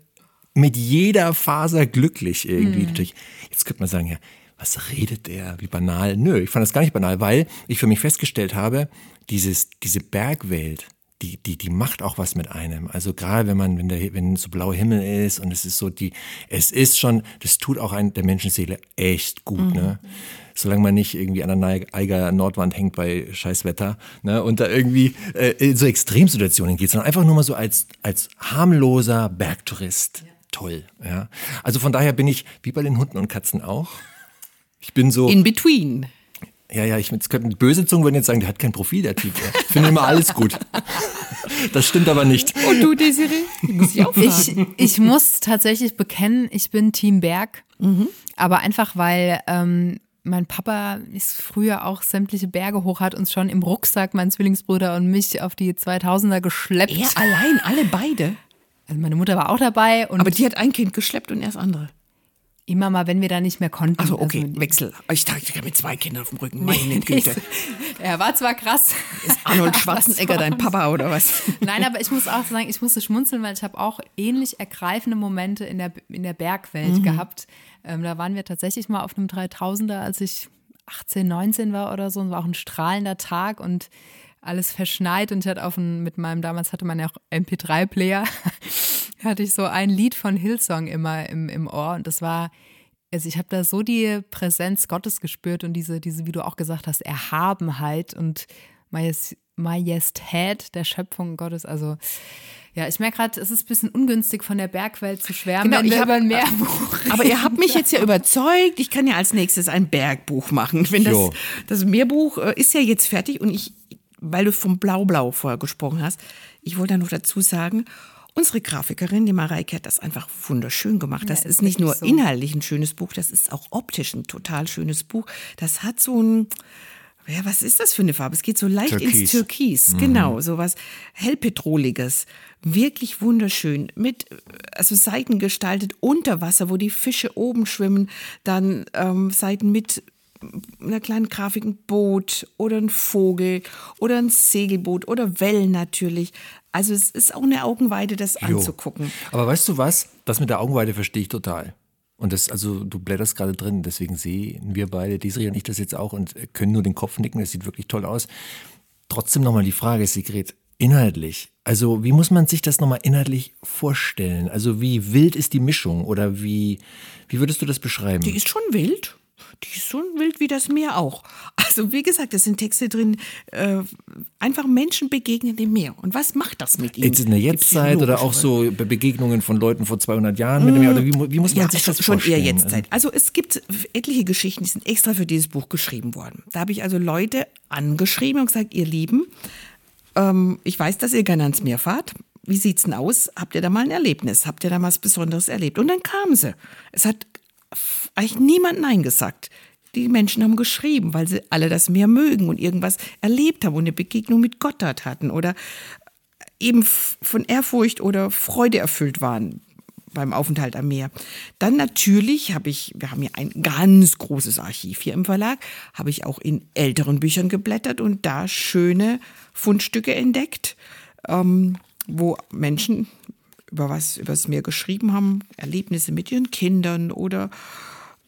mit jeder Faser glücklich irgendwie. Hm. Jetzt könnte man sagen, ja, was redet der? Wie banal? Nö, ich fand das gar nicht banal, weil ich für mich festgestellt habe, dieses, diese Bergwelt, die, die, die macht auch was mit einem. Also gerade wenn man, wenn der, wenn so blauer Himmel ist und es ist so die, es ist schon, das tut auch ein, der Menschenseele echt gut, mhm. ne? Solange man nicht irgendwie an der Eiger Nordwand hängt bei Scheißwetter, ne? Und da irgendwie äh, in so Extremsituationen geht, sondern einfach nur mal so als, als harmloser Bergtourist. Ja. Toll, ja. Also von daher bin ich, wie bei den Hunden und Katzen auch, ich bin so. In between. Ja, ja, ich jetzt könnten böse Zungen würden jetzt sagen, der hat kein Profil, der Typ. Ich finde immer alles gut. Das stimmt aber nicht. Und du, Desiree? Muss ich, auch ich, ich muss tatsächlich bekennen, ich bin Team Berg. Mhm. Aber einfach, weil ähm, mein Papa ist früher auch sämtliche Berge hoch, hat uns schon im Rucksack, mein Zwillingsbruder und mich, auf die 2000er geschleppt. Er allein, alle beide? Also meine Mutter war auch dabei. aber die hat ein Kind geschleppt und erst andere. Immer mal, wenn wir da nicht mehr konnten. Also okay, also, Wechsel. Ich dachte, mit zwei Kindern auf dem Rücken. Meine Güte. er war zwar krass. Ist Arnold Schwarzenegger dein Papa oder was? Nein, aber ich muss auch sagen, ich musste schmunzeln, weil ich habe auch ähnlich ergreifende Momente in der, in der Bergwelt mhm. gehabt. Ähm, da waren wir tatsächlich mal auf einem 3000er, als ich 18, 19 war oder so. Und war auch ein strahlender Tag und alles verschneit. Und ich hatte auf ein, mit meinem, damals hatte man ja auch MP3-Player, hatte ich so ein Lied von Hillsong immer im, im Ohr. Und das war, also ich habe da so die Präsenz Gottes gespürt und diese, diese, wie du auch gesagt hast, Erhabenheit und Majestät der Schöpfung Gottes. Also ja, ich merke gerade, es ist ein bisschen ungünstig von der Bergwelt zu schwärmen, genau, wenn ich wir hab, über ein Meerbuch Aber ihr habt mich jetzt ja überzeugt, ich kann ja als nächstes ein Bergbuch machen. Wenn das, das Meerbuch äh, ist ja jetzt fertig und ich, weil du vom Blau-Blau vorher gesprochen hast, ich wollte da noch dazu sagen, Unsere Grafikerin, die Mareike, hat das einfach wunderschön gemacht. Das ja, ist, ist nicht nur so. inhaltlich ein schönes Buch, das ist auch optisch ein total schönes Buch. Das hat so ein, ja, was ist das für eine Farbe? Es geht so leicht Türkis. ins Türkis, mhm. genau, so was hellpetroliges. Wirklich wunderschön. Mit, also Seiten gestaltet unter Wasser, wo die Fische oben schwimmen, dann ähm, Seiten mit einer kleinen Grafik, ein Boot oder ein Vogel oder ein Segelboot oder Wellen natürlich. Also es ist auch eine Augenweide, das jo. anzugucken. Aber weißt du was? Das mit der Augenweide verstehe ich total. Und das, also du blätterst gerade drin, deswegen sehen wir beide, Desiree und ich das jetzt auch und können nur den Kopf nicken, das sieht wirklich toll aus. Trotzdem nochmal die Frage, Sigrid, inhaltlich. Also wie muss man sich das nochmal inhaltlich vorstellen? Also wie wild ist die Mischung oder wie, wie würdest du das beschreiben? Die ist schon wild die ist so wild wie das Meer auch. Also wie gesagt, es sind Texte drin, äh, einfach Menschen begegnen dem Meer. Und was macht das mit ihnen? Jetzt in der Jetztzeit oder auch so Begegnungen von Leuten vor 200 Jahren mit dem Meer? Oder wie, wie muss man ja, sich das schon vorstellen? Schon eher Jetztzeit. Also es gibt etliche Geschichten, die sind extra für dieses Buch geschrieben worden. Da habe ich also Leute angeschrieben und gesagt, ihr Lieben, ähm, ich weiß, dass ihr gerne ans Meer fahrt. Wie sieht's denn aus? Habt ihr da mal ein Erlebnis? Habt ihr da mal was Besonderes erlebt? Und dann kamen sie. Es hat eigentlich niemand Nein gesagt. Die Menschen haben geschrieben, weil sie alle das Meer mögen und irgendwas erlebt haben und eine Begegnung mit Gott dort hatten oder eben von Ehrfurcht oder Freude erfüllt waren beim Aufenthalt am Meer. Dann natürlich habe ich, wir haben ja ein ganz großes Archiv hier im Verlag, habe ich auch in älteren Büchern geblättert und da schöne Fundstücke entdeckt, ähm, wo Menschen über was über das Meer geschrieben haben, Erlebnisse mit ihren Kindern oder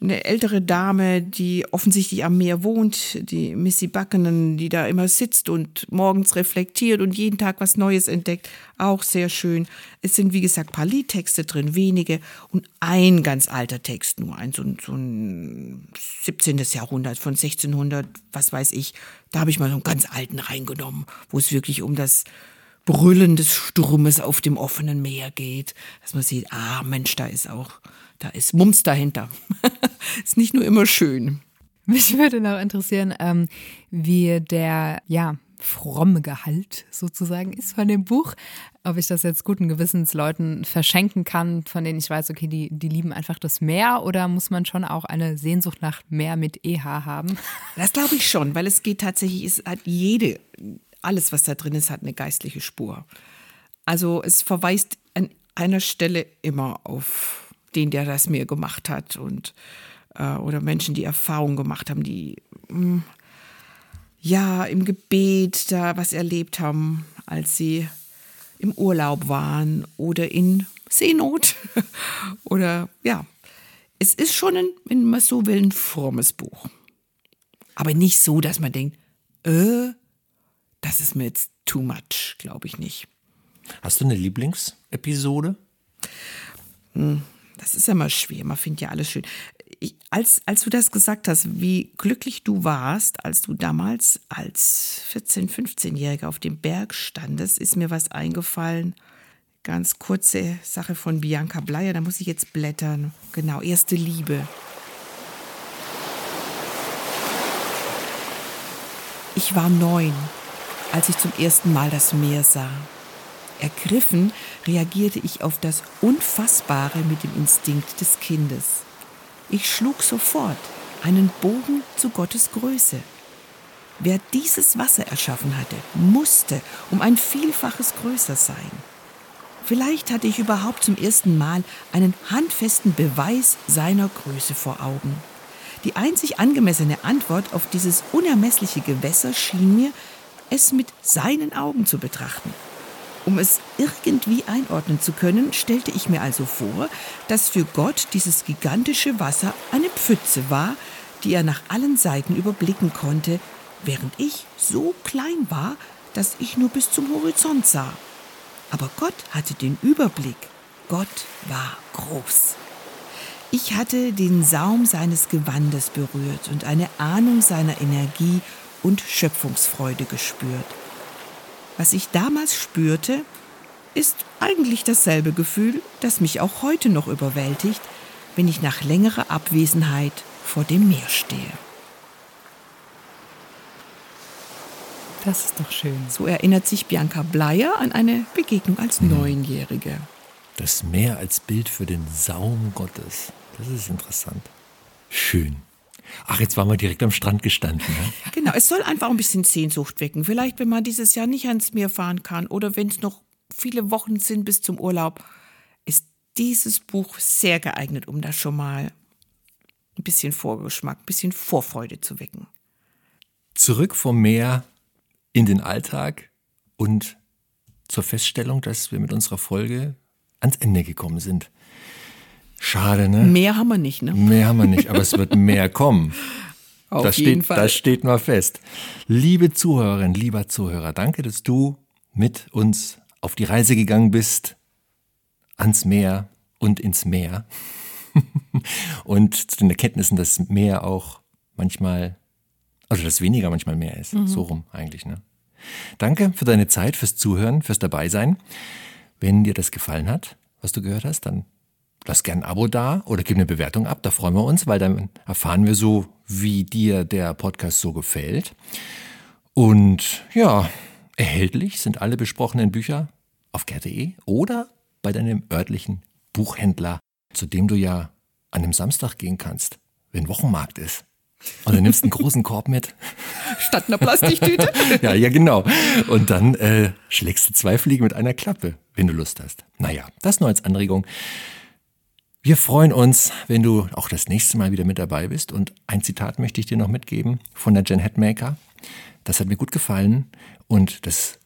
eine ältere Dame, die offensichtlich am Meer wohnt, die Missy Buckenen, die da immer sitzt und morgens reflektiert und jeden Tag was Neues entdeckt. Auch sehr schön. Es sind, wie gesagt, paar Liedtexte drin, wenige und ein ganz alter Text, nur ein so, so ein 17. Jahrhundert von 1600, was weiß ich. Da habe ich mal so einen ganz alten reingenommen, wo es wirklich um das Brüllen des Sturmes auf dem offenen Meer geht, dass man sieht, ah Mensch, da ist auch, da ist Mums dahinter. ist nicht nur immer schön. Mich würde noch interessieren, ähm, wie der, ja, fromme Gehalt sozusagen ist von dem Buch. Ob ich das jetzt guten Gewissens Leuten verschenken kann, von denen ich weiß, okay, die, die lieben einfach das Meer oder muss man schon auch eine Sehnsucht nach Meer mit EH haben? Das glaube ich schon, weil es geht tatsächlich, es hat jede alles, was da drin ist, hat eine geistliche Spur. Also es verweist an einer Stelle immer auf den, der das mir gemacht hat und äh, oder Menschen, die Erfahrungen gemacht haben, die mh, hm, ja im Gebet da was erlebt haben, als sie im Urlaub waren oder in Seenot oder ja. Es ist schon ein, wenn man so will, ein frommes Buch. Aber nicht so, dass man denkt, äh, das ist mir jetzt too much, glaube ich nicht. Hast du eine Lieblingsepisode? Hm, das ist ja mal schwer, man findet ja alles schön. Ich, als, als du das gesagt hast, wie glücklich du warst, als du damals als 14-, 15-Jähriger auf dem Berg standest, ist mir was eingefallen. Ganz kurze Sache von Bianca Bleier, da muss ich jetzt blättern. Genau, erste Liebe. Ich war neun als ich zum ersten Mal das Meer sah. Ergriffen reagierte ich auf das Unfassbare mit dem Instinkt des Kindes. Ich schlug sofort einen Bogen zu Gottes Größe. Wer dieses Wasser erschaffen hatte, musste um ein Vielfaches größer sein. Vielleicht hatte ich überhaupt zum ersten Mal einen handfesten Beweis seiner Größe vor Augen. Die einzig angemessene Antwort auf dieses unermessliche Gewässer schien mir es mit seinen Augen zu betrachten. Um es irgendwie einordnen zu können, stellte ich mir also vor, dass für Gott dieses gigantische Wasser eine Pfütze war, die er nach allen Seiten überblicken konnte, während ich so klein war, dass ich nur bis zum Horizont sah. Aber Gott hatte den Überblick. Gott war groß. Ich hatte den Saum seines Gewandes berührt und eine Ahnung seiner Energie und Schöpfungsfreude gespürt. Was ich damals spürte, ist eigentlich dasselbe Gefühl, das mich auch heute noch überwältigt, wenn ich nach längerer Abwesenheit vor dem Meer stehe. Das ist doch schön. So erinnert sich Bianca Bleier an eine Begegnung als Neunjährige. Das Meer als Bild für den Saum Gottes. Das ist interessant. Schön. Ach, jetzt waren wir direkt am Strand gestanden. Ne? Genau, es soll einfach ein bisschen Sehnsucht wecken. Vielleicht, wenn man dieses Jahr nicht ans Meer fahren kann oder wenn es noch viele Wochen sind bis zum Urlaub, ist dieses Buch sehr geeignet, um da schon mal ein bisschen Vorgeschmack, ein bisschen Vorfreude zu wecken. Zurück vom Meer in den Alltag und zur Feststellung, dass wir mit unserer Folge ans Ende gekommen sind. Schade, ne? Mehr haben wir nicht, ne? Mehr haben wir nicht, aber es wird mehr kommen. Auf das jeden steht, Fall. Das steht mal fest. Liebe Zuhörerin, lieber Zuhörer, danke, dass du mit uns auf die Reise gegangen bist, ans Meer und ins Meer. und zu den Erkenntnissen, dass Meer auch manchmal, also dass weniger manchmal mehr ist. So rum eigentlich, ne? Danke für deine Zeit, fürs Zuhören, fürs Dabeisein. Wenn dir das gefallen hat, was du gehört hast, dann lass gern ein Abo da oder gib eine Bewertung ab. Da freuen wir uns, weil dann erfahren wir so, wie dir der Podcast so gefällt. Und ja, erhältlich sind alle besprochenen Bücher auf ger.de oder bei deinem örtlichen Buchhändler, zu dem du ja an einem Samstag gehen kannst, wenn Wochenmarkt ist. Und dann nimmst einen großen Korb mit. Statt einer Plastiktüte. Ja, ja, genau. Und dann äh, schlägst du zwei Fliegen mit einer Klappe, wenn du Lust hast. Naja, das nur als Anregung. Wir freuen uns, wenn du auch das nächste Mal wieder mit dabei bist. Und ein Zitat möchte ich dir noch mitgeben von der Jen Hatmaker. Das hat mir gut gefallen und das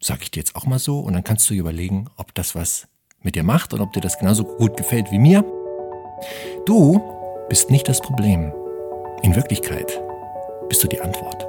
sage ich dir jetzt auch mal so. Und dann kannst du dir überlegen, ob das was mit dir macht und ob dir das genauso gut gefällt wie mir. Du bist nicht das Problem. In Wirklichkeit bist du die Antwort.